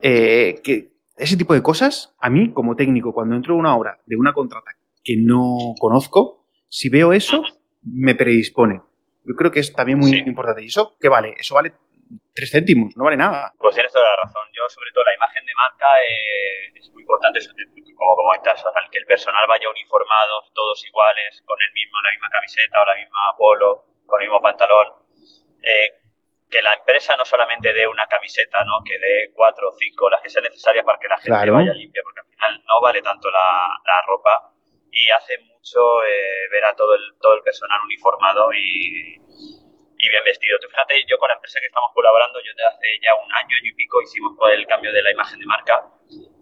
eh, que ese tipo de cosas, a mí como técnico, cuando entro en una obra de una contrata que no conozco, si veo eso, me predispone. Yo creo que es también muy importante. ¿Y eso qué vale? Eso vale tres céntimos, no vale nada. Pues tienes toda la razón. Yo, sobre todo, la imagen de marca eh, es muy importante, como comentas, que el personal vaya uniformado, todos iguales, con el mismo, la misma camiseta o la misma polo, con el mismo pantalón. Eh, que la empresa no solamente dé una camiseta, ¿no? Que dé cuatro o cinco, las que sean necesarias para que la gente vaya limpia, porque al final no vale tanto la, ropa y hace mucho eh, ver a todo el, todo el personal uniformado y, y bien vestido. Tú fíjate, yo con la empresa que estamos colaborando, yo desde hace ya un año y pico hicimos el cambio de la imagen de marca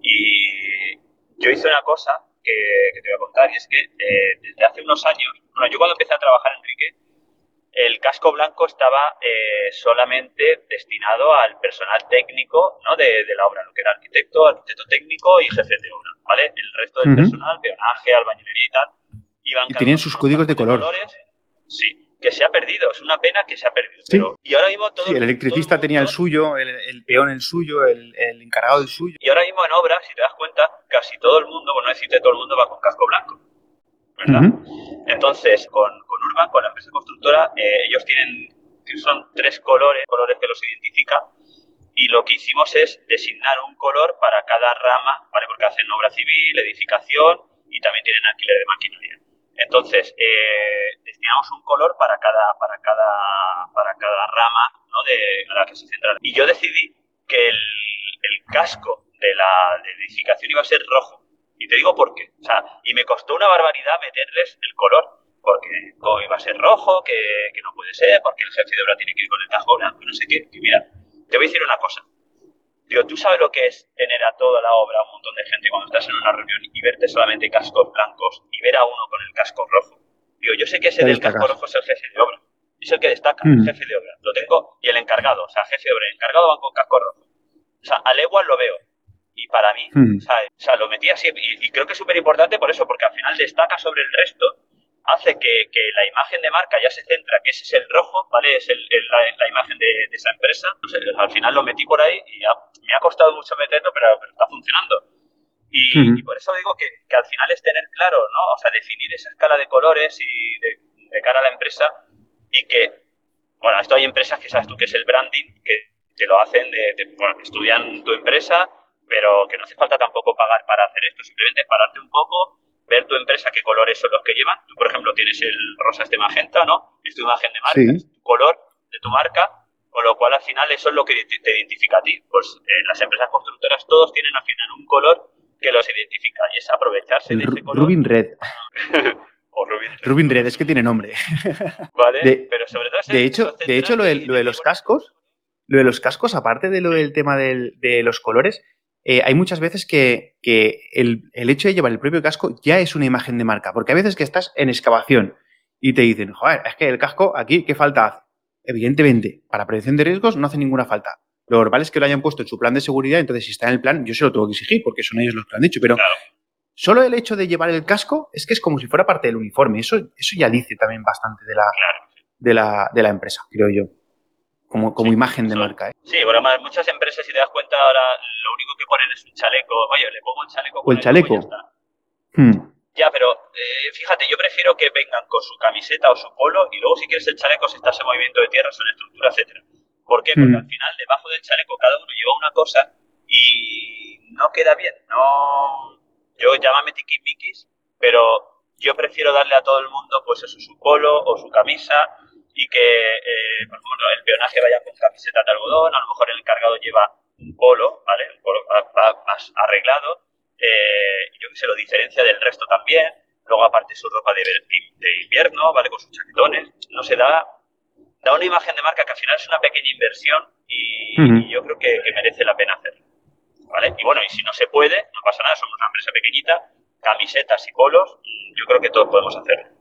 y yo hice una cosa que, te voy a contar y es que eh, desde hace unos años, bueno, yo cuando empecé a trabajar, Enrique, el casco blanco estaba eh, solamente destinado al personal técnico ¿no? de, la obra, lo que era arquitecto, arquitecto técnico y jefe de obra, ¿vale? El resto del personal, peonaje, albañilería y tal, iban... Y tenían sus códigos de color. sí, que se ha perdido, es una pena que se ha perdido. y ahora mismo todo... Sí, el electricista tenía el suyo, el, peón el suyo, el, encargado el suyo. Y ahora mismo en obra, si te das cuenta, casi todo el mundo, por no decirte todo el mundo, va con casco blanco. ¿verdad? Entonces, con, con, Urban, con la empresa constructora, eh, ellos tienen, son tres colores, colores que los identifican, y lo que hicimos es designar un color para cada rama, ¿vale? Porque hacen obra civil, edificación y también tienen alquiler de maquinaria. Entonces, eh, destinamos un color para cada, para cada, para cada rama ¿no? de la que se centra. Y yo decidí que el, el casco de la edificación iba a ser rojo. Y te digo por qué. O sea, y me costó una barbaridad meterles el color, porque iba a ser rojo, que, que, no puede ser, porque el jefe de obra tiene que ir con el cajón blanco, no sé qué. Y mira, te voy a decir una cosa. Digo, ¿tú sabes lo que es tener a toda la obra, un montón de gente cuando estás en una reunión y verte solamente cascos blancos y ver a uno con el casco rojo? Digo, yo sé que ese del casco rojo es el jefe de obra. Es el que destaca, el mm. jefe de obra. Lo tengo, y el encargado, o sea, jefe de obra, el encargado van con casco rojo. O sea, a leguas lo veo. Y para mí, mm. o, sea, lo metí así, y, creo que es súper importante por eso, porque al final destaca sobre el resto hace que, que, la imagen de marca ya se centra, que ese es el rojo, ¿vale? Es el, la, imagen de, esa empresa. al final lo metí por ahí y me ha costado mucho meterlo, pero, está funcionando. Y, por eso digo que, que, al final es tener claro, ¿no? O sea, definir esa escala de colores y de, de cara a la empresa y que, bueno, esto hay empresas que sabes tú que es el branding, que te lo hacen, de, bueno, que estudian tu empresa, pero que no hace falta tampoco pagar para hacer esto, simplemente pararte un poco ver tu empresa qué colores son los que llevan. Tú, por ejemplo, tienes el rosa este magenta, ¿no? Es tu imagen de marca, es tu color de tu marca, con lo cual al final eso es lo que te identifica a ti. Pues eh, las empresas constructoras todos tienen al final un color que los identifica y es aprovecharse de ese color. Rubin Red. o Rubin Red. Rubin Red, es que tiene nombre. vale, pero sobre todo... De hecho, de hecho lo, de, lo de los cascos, lo de los cascos, aparte de lo del tema de los colores, eh, hay muchas veces que, el, hecho de llevar el propio casco ya es una imagen de marca, porque hay veces que estás en excavación y te dicen, joder, es que el casco aquí, ¿qué falta hace? Evidentemente, para prevención de riesgos no hace ninguna falta. Lo normal es que lo hayan puesto en su plan de seguridad, entonces si está en el plan, yo se lo tengo que exigir, porque son ellos los que lo han dicho, pero solo el hecho de llevar el casco es que es como si fuera parte del uniforme. Eso, eso ya dice también bastante de la, de la, de la empresa, creo yo como, como imagen de marca. ¿eh? Sí, bueno, muchas empresas, si te das cuenta, ahora lo único que ponen es un chaleco. Oye, le pongo el chaleco. O el chaleco. Ya, está. Hmm. ya, pero eh, fíjate, yo prefiero que vengan con su camiseta o su polo y luego si quieres el chaleco, si estás en movimiento de tierra, son estructura, etcétera. ¿Por qué? Porque hmm. al final, debajo del chaleco, cada uno lleva una cosa y no queda bien. No, yo llámame tiquismiquis, pero yo prefiero darle a todo el mundo, pues eso, su polo o su camisa y que, eh, por ejemplo, el peonaje vaya con camiseta de algodón, a lo mejor el encargado lleva un polo, ¿vale? Un polo más arreglado, eh, yo que se lo diferencia del resto también, luego aparte su ropa de, de invierno, ¿vale? Con sus chaquetones, no se da, da una imagen de marca que al final es una pequeña inversión y, yo creo que, merece la pena hacerlo, ¿vale? Y bueno, y si no se puede, no pasa nada, somos una empresa pequeñita, camisetas y polos, yo creo que todos podemos hacerlo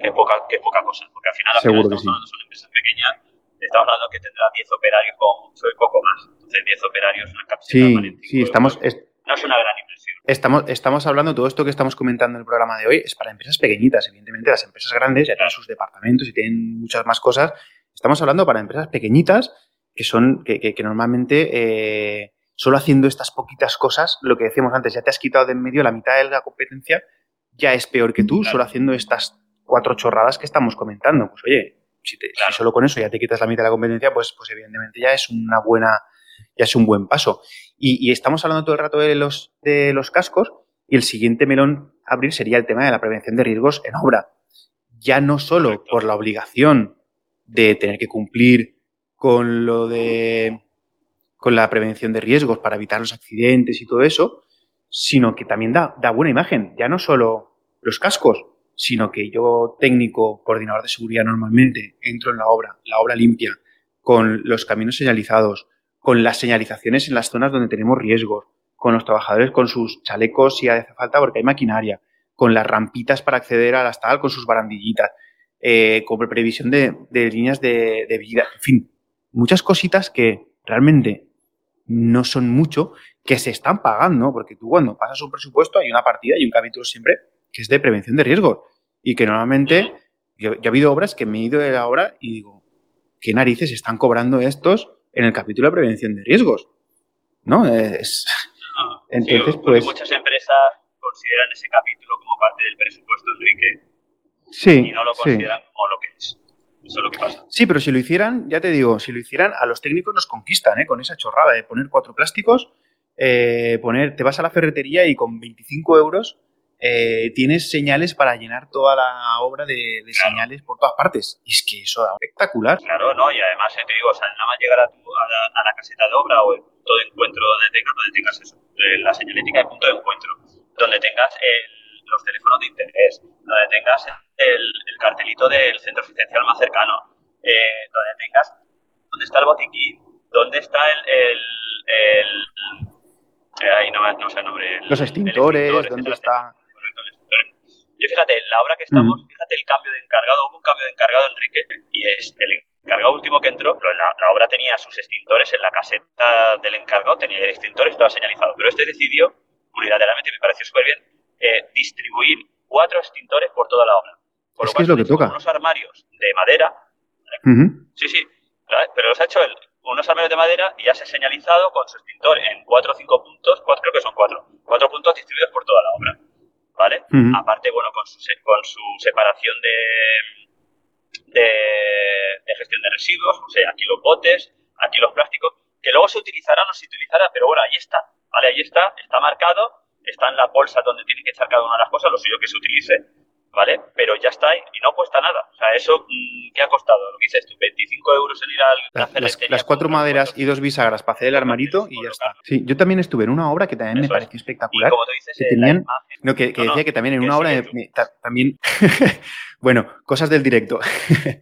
que poca, que poca cosa, porque al final, Seguro estamos hablando, son empresas pequeñas, estamos hablando que tendrá 10 operarios con soy poco más. Entonces 10 operarios, una camiseta Sí, sí, estamos... no es una gran inversión. Estamos, estamos hablando, todo esto que estamos comentando en el programa de hoy es para empresas pequeñitas. Evidentemente, las empresas grandes ya tienen sus departamentos y tienen muchas más cosas. Estamos hablando para empresas pequeñitas que son, que, que, normalmente eh, solo haciendo estas poquitas cosas, lo que decíamos antes, ya te has quitado de en medio la mitad de la competencia, ya es peor que tú, solo haciendo estas cuatro chorradas que estamos comentando. Pues oye, si, solo con eso ya te quitas la mitad de la competencia, pues, pues evidentemente ya es una buena, ya es un buen paso. Y, estamos hablando todo el rato de los, de los cascos y el siguiente melón a abrir sería el tema de la prevención de riesgos en obra. Ya no solo por la obligación de tener que cumplir con lo de con la prevención de riesgos para evitar los accidentes y todo eso, sino que también da, da buena imagen, ya no solo los cascos, sino que yo, técnico, coordinador de seguridad normalmente, entro en la obra, la obra limpia, con los caminos señalizados, con las señalizaciones en las zonas donde tenemos riesgos, con los trabajadores con sus chalecos si hace falta porque hay maquinaria, con las rampitas para acceder a la tal con sus barandillitas, eh, con previsión de, líneas de, de, vida, en fin, muchas cositas que realmente no son mucho, que se están pagando, porque tú cuando pasas un presupuesto hay una partida y un capítulo siempre que es de prevención de riesgos y que normalmente yo, ha habido obras que me he ido de la obra y digo, ¿qué narices están cobrando estos en el capítulo de prevención de riesgos? ¿No? Es, entonces, pues... Muchas empresas consideran ese capítulo como parte del presupuesto, Enrique. Sí. Y no lo consideran como lo que es. Eso es lo que pasa. Sí, pero si lo hicieran, ya te digo, si lo hicieran, a los técnicos nos conquistan, ¿eh? Con esa chorrada de poner cuatro plásticos, eh, poner, te vas a la ferretería y con 25 euros eh, tienes señales para llenar toda la obra de, señales por todas partes. Y es que eso da espectacular. Claro, ¿no? Y además, te digo, o sea, nada más llegar a, la, caseta de obra o el punto de encuentro donde tengas, donde tengas eso, eh, la señalética de punto de encuentro, donde tengas los teléfonos de interés, donde tengas el, cartelito del centro asistencial más cercano, eh, donde tengas, ¿dónde está el botiquín? ¿Dónde está el... ahí no, no sé el nombre. los extintores, ¿dónde está? Yo fíjate, la obra que estamos, fíjate el cambio de encargado, hubo un cambio de encargado, Enrique, y es el encargado último que entró, pero la, obra tenía sus extintores en la caseta del encargado, tenía el extintor y estaba señalizado, pero este decidió, unilateralmente, me pareció súper bien, eh, distribuir cuatro extintores por toda la obra. Por es lo, que es lo que toca. Unos armarios de madera, sí, sí, pero los ha hecho él, unos armarios de madera y ya se ha señalizado con su extintor en cuatro o cinco puntos, cuatro, creo que son cuatro, cuatro puntos distribuidos por toda la obra. ¿Vale? Aparte, bueno, con su, con su separación de, de, gestión de residuos, o sea, aquí los botes, aquí los plásticos, que luego se utilizarán o se utilizará, pero bueno, ahí está, ¿vale? Ahí está, está marcado, está en la bolsa donde tiene que echar cada una de las cosas, lo suyo que se utilice, ¿vale? Pero ya está ahí y no cuesta nada. O sea, eso, mm, ¿qué ha costado? Lo que dices tú, 25 euros en ir al las, las, cuatro maderas y dos bisagras para hacer el armarito y ya está. Sí, yo también estuve en una obra que también me pareció espectacular. Y como tú dices, que tenían, no, que, decía que también en una obra, también, bueno, cosas del directo.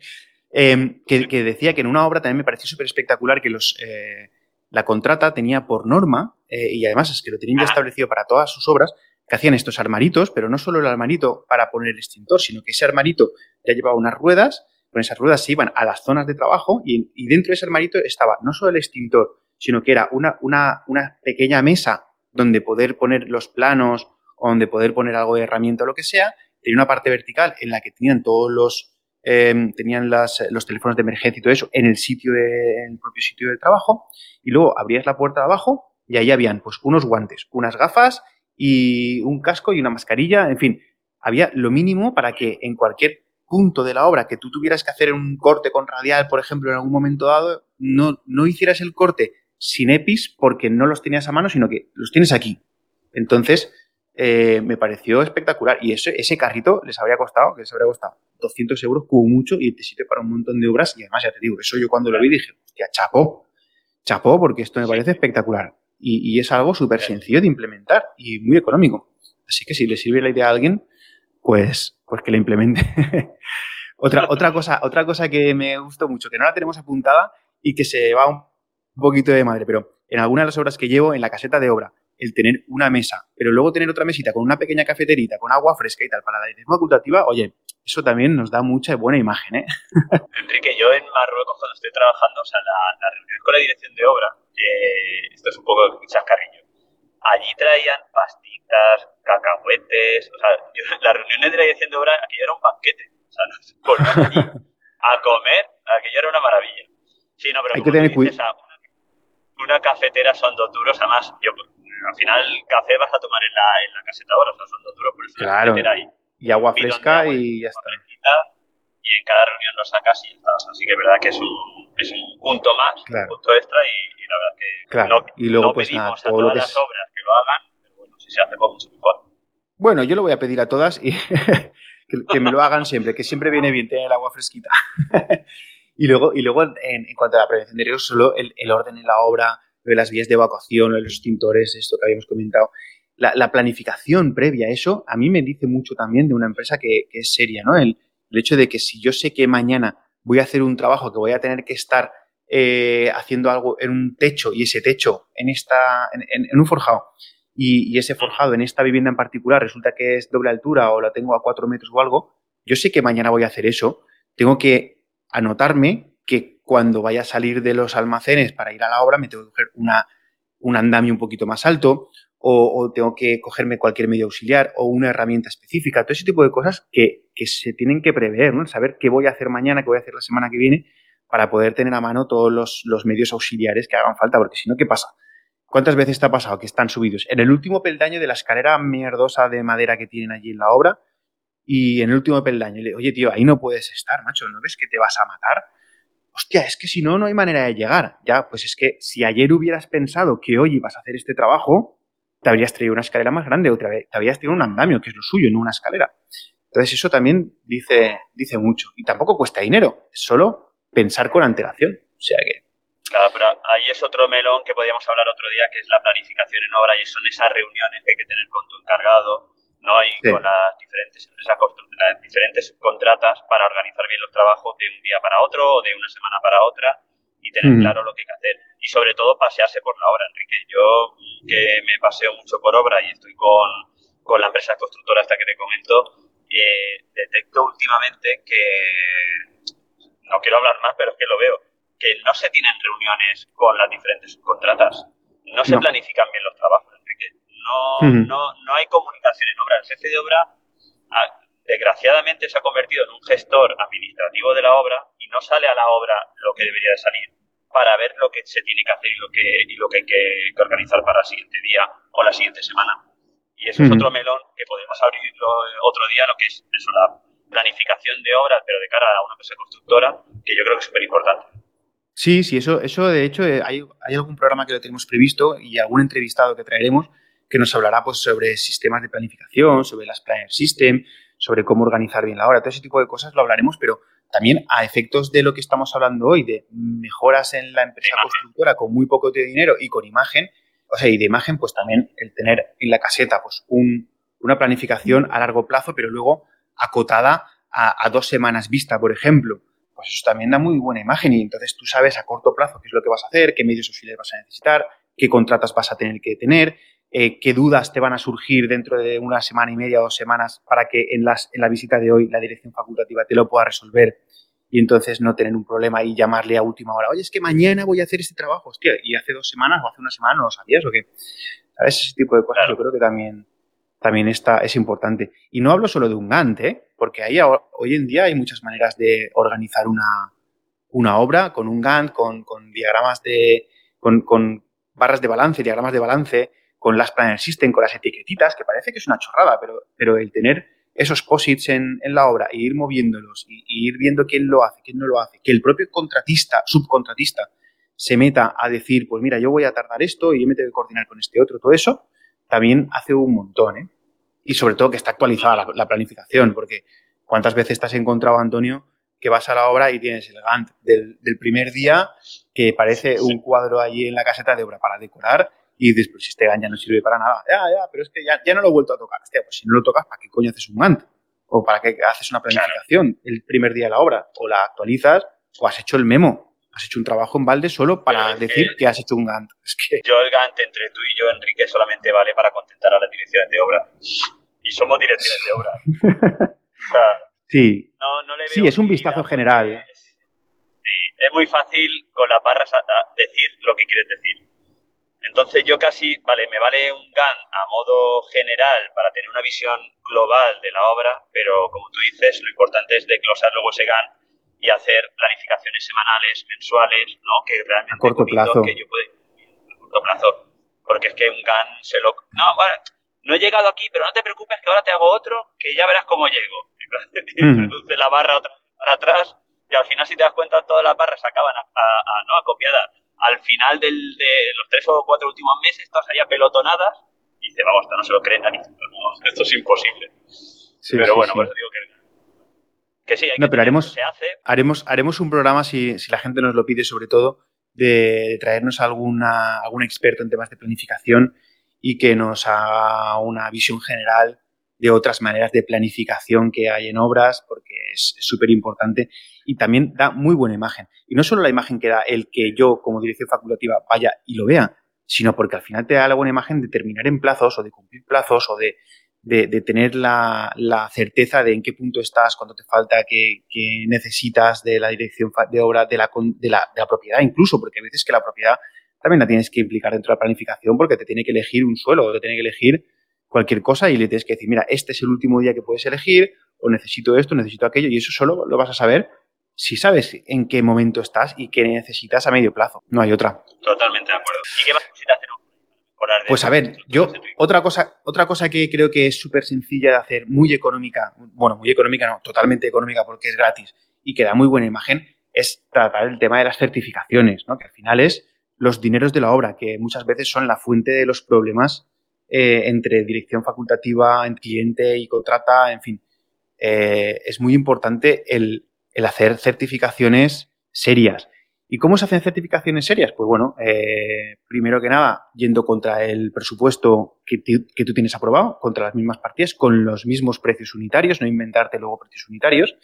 Em, que, decía que en una obra también me pareció súper espectacular que los... Eh, la contrata tenía por norma, eh, y además es que lo tenían ya establecido para todas sus obras, que hacían estos armaritos, pero no solo el armarito para poner el extintor, sino que ese armarito ya llevaba unas ruedas, con esas ruedas se iban a las zonas de trabajo y, dentro de ese armarito estaba no solo el extintor, sino que era una, una, una, pequeña mesa donde poder poner los planos o donde poder poner algo de herramienta o lo que sea. Tenía una parte vertical en la que tenían todos los, em, tenían los teléfonos de emergencia y todo eso en el sitio de, en el propio sitio de trabajo. Y luego abrías la puerta de abajo y ahí habían pues unos guantes, unas gafas y un casco y una mascarilla, en fin, había lo mínimo para que en cualquier punto de la obra que tú tuvieras que hacer un corte con radial, por ejemplo, en algún momento dado, no, no hicieras el corte sin EPIs porque no los tenías a mano, sino que los tienes aquí. Entonces, eh, me pareció espectacular. Y ese, ese carrito les habría costado, que les habría costado 200 euros como mucho y te sirve para un montón de obras. Y además, ya te digo, eso yo cuando lo vi dije, hostia, chapó, chapó, porque esto me parece espectacular y, es algo súper sencillo de implementar y muy económico. Así que si le sirve la idea a alguien, pues, pues que la implemente. otra, otra, cosa, otra cosa que me gustó mucho, que no la tenemos apuntada y que se va un poquito de madre, pero en algunas de las obras que llevo en la caseta de obra, el tener una mesa, pero luego tener otra mesita con una pequeña cafeterita, con agua fresca y tal, para la dirección facultativa, oye, eso también nos da mucha buena imagen, ¿eh? Enrique, yo en Marruecos cuando estoy trabajando, o sea, la, la reunión con la dirección de obra, esto es un poco chascarrillo. Allí traían pastitas, cacahuetes, o sea, las reuniones de la dirección de obra, aquello era un banquete. O sea, por allí a comer, aquello era una maravilla. Sí, no, pero Hay que tener cuidado. Una, cafetera son dos duros, además, yo, al final café vas a tomar en la, en la caseta ahora, o sea, son dos duros, pero es claro. ahí. Y agua fresca y ya está y en cada reunión lo sacas y estás. Así que es verdad que es un, es un punto más, un punto extra y, la verdad que claro. no, y luego, pues, pedimos a todas las obras que lo hagan, pero bueno, si se hace pues mucho mejor. Bueno, yo lo voy a pedir a todas y que, me lo hagan siempre, que siempre viene bien tener el agua fresquita. Y luego, y luego en, cuanto a la prevención de riesgos, solo el, orden en la obra, de las vías de evacuación, los extintores, esto que habíamos comentado. La, planificación previa eso, a mí me dice mucho también de una empresa que, es seria, ¿no? El, hecho de que si yo sé que mañana voy a hacer un trabajo que voy a tener que estar eh, haciendo algo en un techo y ese techo en, esta, en, un forjado y, y, ese forjado en esta vivienda en particular resulta que es doble altura o la tengo a cuatro metros o algo, yo sé que mañana voy a hacer eso, tengo que anotarme que cuando vaya a salir de los almacenes para ir a la obra me tengo que coger una, un andamio un poquito más alto o, tengo que cogerme cualquier medio auxiliar o una herramienta específica, todo ese tipo de cosas que, se tienen que prever, ¿no? saber qué voy a hacer mañana, qué voy a hacer la semana que viene para poder tener a mano todos los, los medios auxiliares que hagan falta, porque si no, ¿qué pasa? ¿Cuántas veces te ha pasado que están subidos? En el último peldaño de la escalera mierdosa de madera que tienen allí en la obra, y en el último peldaño le oye, tío, ahí no puedes estar, macho, ¿no ves que te vas a matar? Hostia, es que si no, no hay manera de llegar. Ya, pues es que si ayer hubieras pensado que hoy ibas a hacer este trabajo, te habrías traído una escalera más grande o te habrías traído un andamio, que es lo suyo, no una escalera. Entonces eso también dice, dice mucho. Y tampoco cuesta dinero, es solo pensar con antelación. O sea que... Claro, pero ahí es otro melón que podríamos hablar otro día, que es la planificación en obra y son esas reuniones que hay que tener con tu encargado, ¿no? Y con las diferentes empresas, las diferentes contratas para organizar bien los trabajos de un día para otro o de una semana para otra y tener claro lo que hay que hacer. Y sobre todo pasearse por la obra, Enrique. Yo que me paseo mucho por obra y estoy con, con la empresa constructora hasta que te comento, eh, detecto últimamente que, no quiero hablar más, pero es que lo veo, que no se tienen reuniones con las diferentes contratas, no se planifican bien los trabajos no, no, no hay comunicación en obra. El jefe de obra, ah, desgraciadamente, se ha convertido en un gestor administrativo de la obra y no sale a la obra lo que debería de salir para ver lo que se tiene que hacer y lo que, y lo que hay que, organizar para el siguiente día o la siguiente semana. Y eso es otro melón que podemos abrir otro día, lo que es eso, la planificación de obras, pero de cara a una empresa constructora, que yo creo que es súper importante. Sí, sí, eso, eso de hecho eh, hay, hay, algún programa que lo tenemos previsto y algún entrevistado que traeremos que nos hablará pues, sobre sistemas de planificación, sobre las Planner System, sobre cómo organizar bien la hora, todo ese tipo de cosas lo hablaremos, pero también a efectos de lo que estamos hablando hoy, de mejoras en la empresa constructora con muy poco de dinero y con imagen, o sea, y de imagen, pues también el tener en la caseta pues un, una planificación a largo plazo, pero luego acotada a, a, dos semanas vista, por ejemplo. Pues eso también da muy buena imagen y entonces tú sabes a corto plazo qué es lo que vas a hacer, qué medios auxiliares vas a necesitar, qué contratas vas a tener que tener, eh, qué dudas te van a surgir dentro de una semana y media o dos semanas para que en, las, en la visita de hoy la dirección facultativa te lo pueda resolver y entonces no tener un problema y llamarle a última hora, oye, es que mañana voy a hacer este trabajo, hostia, y hace dos semanas o hace una semana no lo sabías o qué. ¿Sabes? Ese tipo de cosas yo creo que también, también está, es importante. Y no hablo solo de un Gantt, ¿eh? porque ahí, hoy en día hay muchas maneras de organizar una, una obra con un Gantt, con, con diagramas de, con, con barras de balance, diagramas de balance, con las Planner System, con las etiquetitas, que parece que es una chorrada, pero, pero el tener esos posits en, en la obra e ir moviéndolos y, ir viendo quién lo hace, quién no lo hace, que el propio contratista, subcontratista, se meta a decir, pues mira, yo voy a tardar esto y yo me tengo que coordinar con este otro, todo eso, también hace un montón, ¿eh? Y sobre todo que está actualizada la, planificación, porque ¿cuántas veces te has encontrado, Antonio, que vas a la obra y tienes el Gantt del, del primer día que parece un cuadro allí en la caseta de obra para decorar y después este GAN ya no sirve para nada. Ya, ya, pero es que ya, ya no lo he vuelto a tocar. Hostia, pues si no lo tocas, ¿para qué coño haces un Gantt? O para qué haces una planificación el primer día de la obra. O la actualizas o has hecho el memo. Has hecho un trabajo en balde solo para decir que, has hecho un Gantt. Es que... Yo el Gantt entre tú y yo, Enrique, solamente vale para contentar a las direcciones de obra. Y somos direcciones de obra. o sea, sí. No, no le veo sí, es un vistazo general. sí, es muy fácil con la barra decir lo que quieres decir entonces yo casi, vale, me vale un GAN a modo general para tener una visión global de la obra, pero como tú dices, lo importante es desglosar luego ese GAN y hacer planificaciones semanales, mensuales, ¿no? Que realmente a corto plazo. que yo pueda, a corto plazo. Porque es que un GAN se lo... No, vale, no he llegado aquí, pero no te preocupes que ahora te hago otro, que ya verás cómo llego. Reduce la barra otra para atrás y al final si te das cuenta todas las barras acaban a, a, ¿no? a copiadas al final del, de los tres o cuatro últimos meses, estás ahí pelotonadas y dice, vamos, esto no se lo creen nadie, esto es imposible. Pero bueno, pues digo que... Que sí, hay no, que pero haremos, se hace. haremos, haremos un programa, si, si la gente nos lo pide, sobre todo, de, de traernos alguna, algún experto en temas de planificación y que nos haga una visión general de otras maneras de planificación que hay en obras, porque es súper importante y también da muy buena imagen. Y no solo la imagen que da el que yo, como dirección facultativa, vaya y lo vea, sino porque al final te da la buena imagen de terminar en plazos o de cumplir plazos o de, de, de tener la, la, certeza de en qué punto estás, cuánto te falta, qué, qué necesitas de la dirección de obra, de la, de, la, de la propiedad, incluso, porque a veces que la propiedad también la tienes que implicar dentro de la planificación porque te tiene que elegir un suelo te tiene que elegir cualquier cosa y le tienes que decir, mira, este es el último día que puedes elegir o necesito esto, necesito aquello y eso solo lo vas a saber si sabes en qué momento estás y qué necesitas a medio plazo. No hay otra. Totalmente de acuerdo. ¿Y qué más cositas tenemos? Pues a ver, yo otra cosa, otra cosa que creo que es súper sencilla de hacer, muy económica, bueno, muy económica no, totalmente económica porque es gratis y que da muy buena imagen, es tratar el tema de las certificaciones, ¿no? que al final es los dineros de la obra, que muchas veces son la fuente de los problemas eh, entre dirección facultativa, cliente y contrata, en fin. Eh, es muy importante el, hacer certificaciones serias. ¿Y cómo se hacen certificaciones serias? Pues bueno, eh, primero que nada, yendo contra el presupuesto que, que, tú tienes aprobado, contra las mismas partidas, con los mismos precios unitarios, no inventarte luego precios unitarios.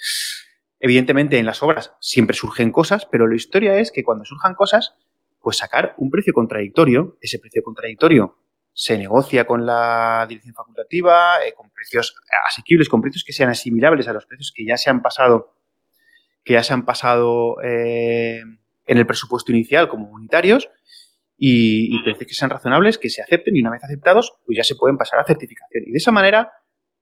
Evidentemente, en las obras siempre surgen cosas, pero la historia es que cuando surjan cosas, pues sacar un precio contradictorio, ese precio contradictorio se negocia con la dirección facultativa, eh, con precios asequibles, con precios que sean asimilables a los precios que ya se han pasado, que ya se han pasado eh, en el presupuesto inicial como unitarios y, precios que sean razonables, que se acepten y una vez aceptados, pues ya se pueden pasar a certificación. Y de esa manera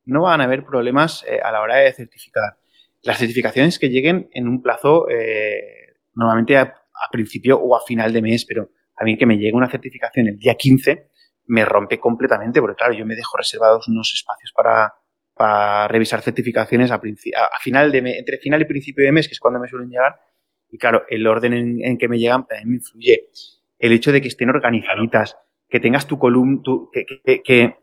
no van a haber problemas eh, a la hora de certificar. Las certificaciones que lleguen en un plazo eh, normalmente a, a, principio o a final de mes, pero a mí que me llegue una certificación el día 15 me rompe completamente, porque claro, yo me dejo reservados unos espacios para, para revisar certificaciones a, a, final de entre final y principio de mes, que es cuando me suelen llegar, y claro, el orden en, que me llegan también me influye. El hecho de que estén organizaditas, que tengas tu columna, que,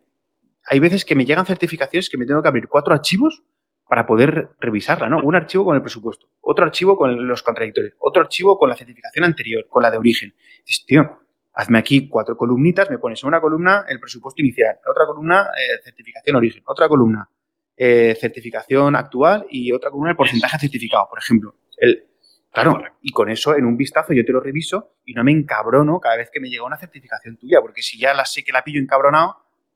hay veces que me llegan certificaciones que me tengo que abrir cuatro archivos para poder revisarla, ¿no? Un archivo con el presupuesto, otro archivo con los contradictorios, otro archivo con la certificación anterior, con la de origen. Dices, tío, hazme aquí cuatro columnitas, me pones en una columna el presupuesto inicial, otra columna eh, certificación origen, otra columna eh, certificación actual y otra columna el porcentaje certificado, por ejemplo. El, claro, y con eso en un vistazo yo te lo reviso y no me encabrono cada vez que me llega una certificación tuya, porque si ya la sé que la pillo encabronado,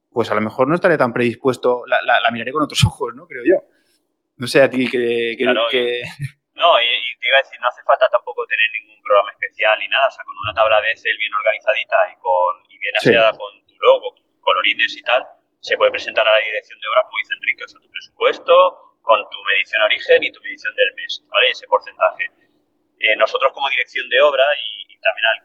pues a lo mejor no estaré tan predispuesto, la, la, la miraré con otros ojos, ¿no? Creo yo. No sé a ti que... que, claro, que... No, y, y, te iba a decir, no hace falta tampoco tener ningún programa especial ni nada, o sea, con una tabla de Excel bien organizadita y, con, y bien aseada sí. con tu logo, colorines y tal, se puede presentar a la dirección de obras, como dice Enrique, o sea, tu presupuesto, con tu medición origen y tu medición del mes, ¿vale? Ese porcentaje. Eh, nosotros como dirección de obra y, y también al,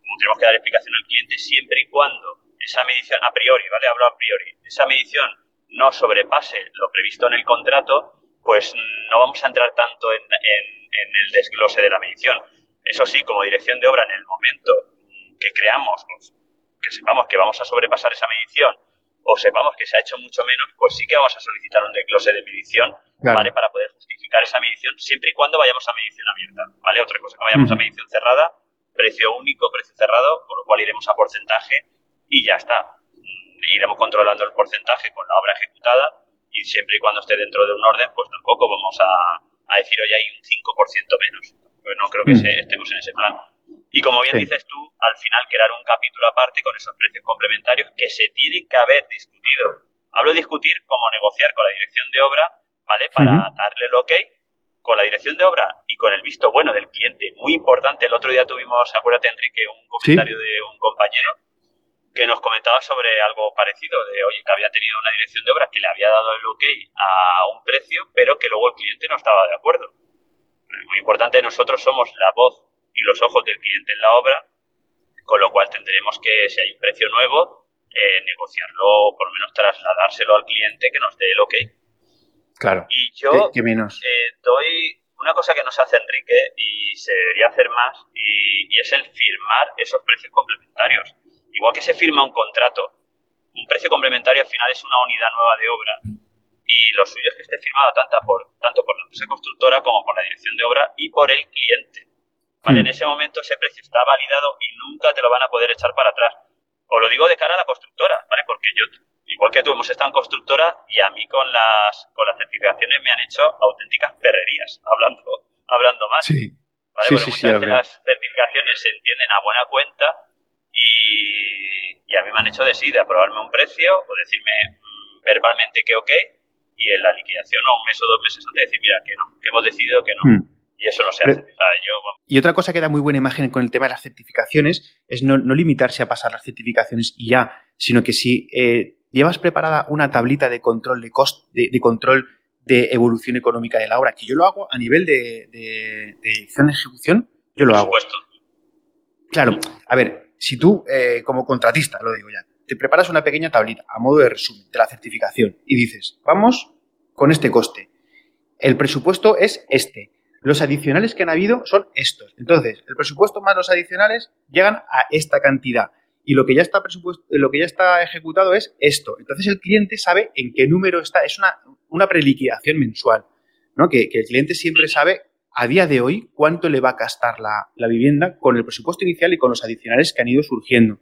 como tenemos que dar explicación al cliente, siempre y cuando esa medición a priori, ¿vale? Hablo a priori, esa medición no sobrepase lo previsto en el contrato, pues no vamos a entrar tanto en, en, en, el desglose de la medición. Eso sí, como dirección de obra, en el momento que creamos, pues, que sepamos que vamos a sobrepasar esa medición o sepamos que se ha hecho mucho menos, pues sí que vamos a solicitar un desglose de medición, claro. ¿vale? Para poder justificar esa medición, siempre y cuando vayamos a medición abierta, ¿vale? Otra cosa, que vayamos uh -huh. a medición cerrada, precio único, precio cerrado, con lo cual iremos a porcentaje y ya está. Iremos controlando el porcentaje con la obra ejecutada y siempre y cuando esté dentro de un orden, pues tampoco vamos a, a decir, oye, hay un 5% menos. Pues no creo que se, estemos en ese plan. Y como bien sí. dices tú, al final crear un capítulo aparte con esos precios complementarios que se tienen que haber discutido. Hablo de discutir como negociar con la dirección de obra, ¿vale? Para uh -huh. darle el ok con la dirección de obra y con el visto bueno del cliente. Muy importante, el otro día tuvimos, acuérdate Enrique, un comentario ¿Sí? de un compañero que nos comentaba sobre algo parecido, de oye, que había tenido una dirección de obras que le había dado el ok a un precio, pero que luego el cliente no estaba de acuerdo. Muy importante, nosotros somos la voz y los ojos del cliente en la obra, con lo cual tendremos que, si hay un precio nuevo, eh, negociarlo o por lo menos trasladárselo al cliente que nos dé el ok. Claro. Y yo ¿Qué, qué menos? Eh, doy una cosa que nos hace Enrique y se debería hacer más, y, y es el firmar esos precios complementarios Igual que se firma un contrato, un precio complementario al final es una unidad nueva de obra y lo suyo es que esté firmado tanto por, tanto por la empresa constructora como por la dirección de obra y por el cliente. ¿Vale? En hmm. ese momento ese precio está validado y nunca te lo van a poder echar para atrás. Os lo digo de cara a la constructora, ¿vale? Porque yo, igual que tú, hemos estado en constructora y a mí con las, con las certificaciones me han hecho auténticas perrerías, hablando, hablando más. Sí. ¿vale? Sí, muchas de las certificaciones se entienden a buena cuenta y, y, a mí me han hecho de sí, de aprobarme un precio o decirme mm, verbalmente que ok y en la liquidación o un mes o dos meses antes de decir, mira, que no, que hemos decidido que no. Hmm. Y eso no se hace. Y otra cosa que da muy buena imagen con el tema de las certificaciones es no, limitarse a pasar las certificaciones y ya, sino que si eh, llevas preparada una tablita de control de cost, de, control de evolución económica de la obra, que yo lo hago a nivel de, de, de ejecución, yo lo Por hago. Supuesto. Claro, a ver, si tú eh, como contratista, lo digo ya, te preparas una pequeña tablita a modo de resumen de la certificación y dices, vamos con este coste. El presupuesto es este. Los adicionales que han habido son estos. Entonces, el presupuesto más los adicionales llegan a esta cantidad. Y lo que ya está presupuesto, lo que ya está ejecutado es esto. Entonces el cliente sabe en qué número está. Es una, una preliquidación mensual. ¿no? Que, el cliente siempre sabe a día de hoy cuánto le va a gastar la, vivienda con el presupuesto inicial y con los adicionales que han ido surgiendo.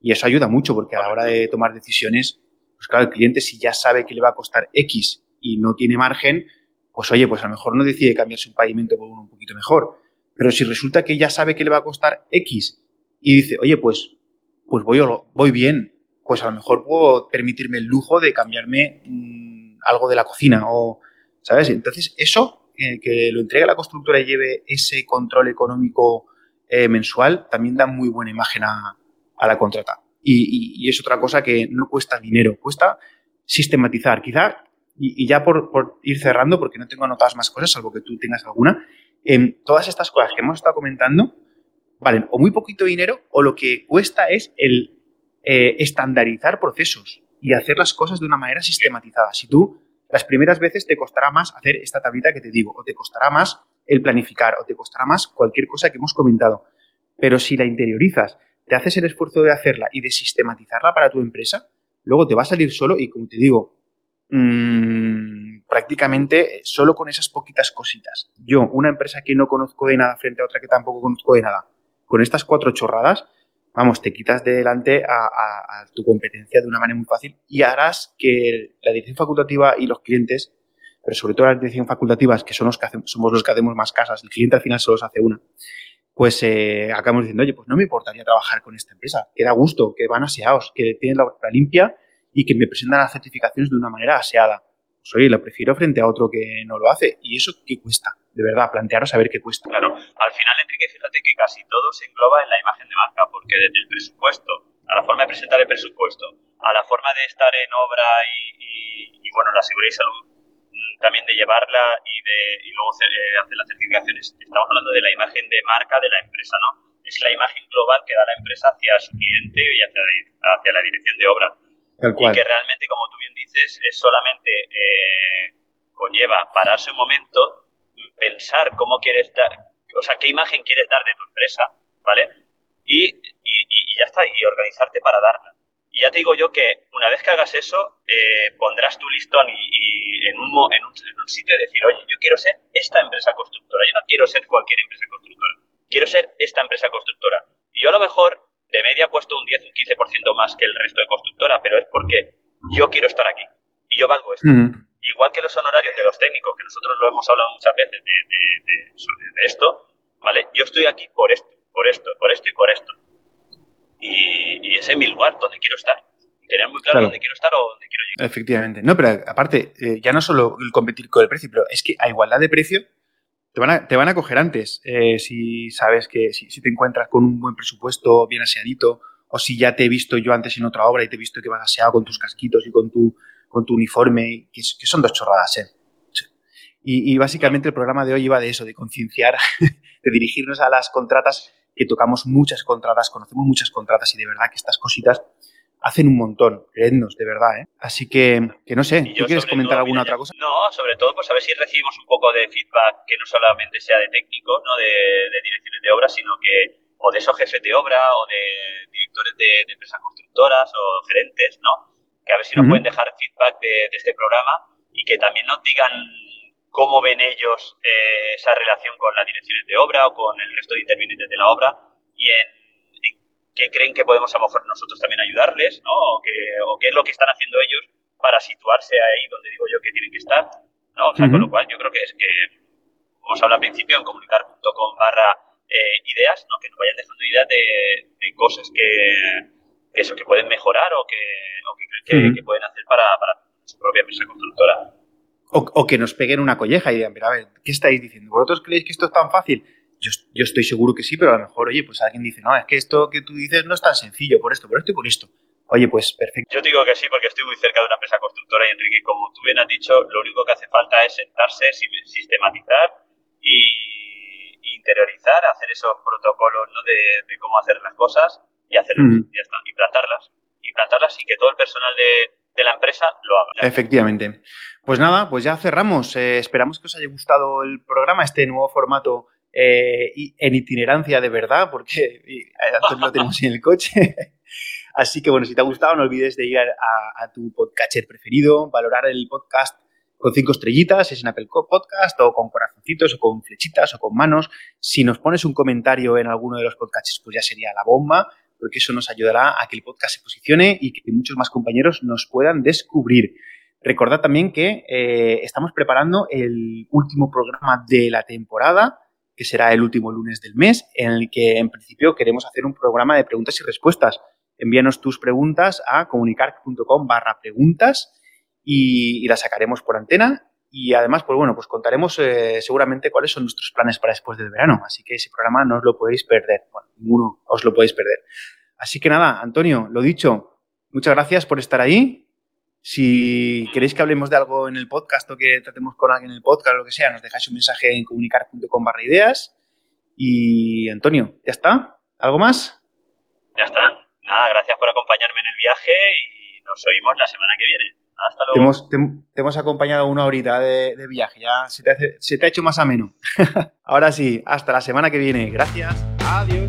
Y eso ayuda mucho porque a la hora de tomar decisiones, pues claro, el cliente si ya sabe que le va a costar X y no tiene margen, pues oye, pues a lo mejor no decide cambiarse un pavimento por uno un poquito mejor. Pero si resulta que ya sabe que le va a costar X y dice, oye, pues, pues voy, voy bien, pues a lo mejor puedo permitirme el lujo de cambiarme mm, algo de la cocina o, ¿sabes? Entonces, eso, eh, que lo entregue la constructora y lleve ese control económico eh, mensual, también da muy buena imagen a, la contrata. Y, y, es otra cosa que no cuesta dinero, cuesta sistematizar. Quizá y, ya por, ir cerrando, porque no tengo anotadas más cosas, salvo que tú tengas alguna, en todas estas cosas que hemos estado comentando valen o muy poquito dinero o lo que cuesta es el eh, estandarizar procesos y hacer las cosas de una manera sistematizada. Si tú las primeras veces te costará más hacer esta tablita que te digo, o te costará más el planificar, o te costará más cualquier cosa que hemos comentado. Pero si la interiorizas, te haces el esfuerzo de hacerla y de sistematizarla para tu empresa, luego te va a salir solo y como te digo, mmm, prácticamente solo con esas poquitas cositas. Yo, una empresa que no conozco de nada frente a otra que tampoco conozco de nada, con estas cuatro chorradas, vamos, te quitas de delante a, tu competencia de una manera muy fácil y harás que la dirección facultativa y los clientes, pero sobre todo las dirección facultativas, que son los que somos los que hacemos más casas, el cliente al final solo se hace una, pues eh, acabamos diciendo, oye, pues no me importaría trabajar con esta empresa, que da gusto, que van aseados, que tienen la obra limpia y que me presentan las certificaciones de una manera aseada. Pues la prefiero frente a otro que no lo hace. ¿Y eso qué cuesta? De verdad, plantearos a ver qué cuesta. Claro, al final, Enrique, fíjate que casi todo se engloba en la imagen de marca, porque desde el presupuesto, a la forma de presentar el presupuesto, a la forma de estar en obra y, bueno, la seguridad y salud, mm, también de llevarla y, de, y luego eh, hacer las certificaciones. Estamos hablando de la imagen de marca de la empresa, ¿no? Es la imagen global que da la empresa hacia su cliente y hacia, hacia la dirección de obra y que realmente, como tú bien dices, es solamente eh, conlleva pararse un momento, pensar cómo quieres dar, o sea, qué imagen quieres dar de tu empresa, ¿vale? Y, y, ya está, y organizarte para darla. Y ya te digo yo que una vez que hagas eso, eh, pondrás tu listón y, en, un, en, un, en un sitio y decir, oye, yo quiero ser esta empresa constructora, yo no quiero ser cualquier empresa constructora, quiero ser esta empresa constructora. Y yo a lo mejor de media puesto un 10, un 15% más que el resto de constructora, pero es porque yo quiero estar aquí y yo valgo esto. Igual que los honorarios de los técnicos, que nosotros lo hemos hablado muchas veces de, esto, ¿vale? Yo estoy aquí por esto, por esto, por esto y por esto. Y, ese es mi lugar donde quiero estar. tener muy claro, dónde quiero estar o dónde quiero llegar. Efectivamente. No, pero aparte, eh, ya no solo el competir con el precio, pero es que a igualdad de precio te van a, te van a coger antes eh, si sabes que si, te encuentras con un buen presupuesto bien aseadito o si ya te he visto yo antes en otra obra y te he visto que vas aseado con tus casquitos y con tu, con tu uniforme, que, son dos chorradas, ¿eh? Y, básicamente el programa de hoy iba de eso, de concienciar, de dirigirnos a las contratas, que tocamos muchas contratas, conocemos muchas contratas y de verdad que estas cositas hacen un montón, creednos, de verdad, ¿eh? Así que, que no sé, ¿tú quieres comentar alguna otra cosa? No, sobre todo, pues a ver si recibimos un poco de feedback que no solamente sea de técnicos, ¿no? De, direcciones de obra, sino que, o de esos jefes de obra, o de directores de, empresas constructoras, o gerentes, ¿no? Que a ver si nos pueden dejar feedback de, este programa y y que también nos digan cómo ven ellos eh, esa relación con las direcciones de obra o con el resto de intervinientes de la obra y en, qué creen que podemos a lo mejor nosotros también ayudarles, ¿no? O, qué es lo que están haciendo ellos para situarse ahí donde digo yo que tienen que estar, ¿no? O sea, con lo cual yo creo que es que, como os habla al principio, en comunicar.com barra eh, ideas, ¿no? Que nos vayan dejando ideas de, cosas que, eso, que pueden mejorar o que, o que, que, pueden hacer para, para su propia empresa constructora. O, que nos peguen una colleja y digan, mira, a ver, ¿qué estáis diciendo? ¿Vosotros creéis que esto es tan fácil? Yo, yo, estoy seguro que sí, pero a lo mejor, oye, pues alguien dice, no, es que esto que tú dices no es tan sencillo, por esto, por esto y por esto. Oye, pues perfecto. Yo digo que sí porque estoy muy cerca de una empresa constructora y Enrique, como tú bien has dicho, lo único que hace falta es sentarse, sistematizar y interiorizar, hacer esos protocolos ¿no? de, cómo hacer las cosas y hacerlas, mm. y ya está, implantarlas. Implantarlas y que todo el personal de, de la empresa lo haga. Efectivamente. Pues nada, pues ya cerramos. Eh, esperamos que os haya gustado el programa, este nuevo formato eh, en itinerancia de verdad, porque Antonio lo tenemos en el coche. Así que bueno, si te ha gustado, no olvides de ir a, tu podcatcher preferido, valorar el podcast con cinco estrellitas, es en Apple Podcast, o con corazoncitos, o con flechitas, o con manos. Si nos pones un comentario en alguno de los podcasts, pues ya sería la bomba porque eso nos ayudará a que el podcast se posicione y que muchos más compañeros nos puedan descubrir. Recordad también que eh, estamos preparando el último programa de la temporada, que será el último lunes del mes, en el que en principio queremos hacer un programa de preguntas y respuestas. Envíanos tus preguntas a comunicar.com barra preguntas y, las sacaremos por antena. Y además, pues bueno, pues contaremos eh, seguramente cuáles son nuestros planes para después del verano. Así que ese programa no os lo podéis perder. Bueno, ninguno os lo podéis perder. Así que nada, Antonio, lo dicho, muchas gracias por estar ahí. Si queréis que hablemos de algo en el podcast o que tratemos con alguien en el podcast o lo que sea, nos dejáis un mensaje en comunicar.com barra ideas. Y Antonio, ¿ya está? ¿Algo más? Ya está. Nada, gracias por acompañarme en el viaje y nos oímos la semana que viene. Hasta luego. Te hemos, acompañado una horita de, viaje, ya se te, se te ha hecho más ameno. Ahora sí, hasta la semana que viene. Gracias. Adiós.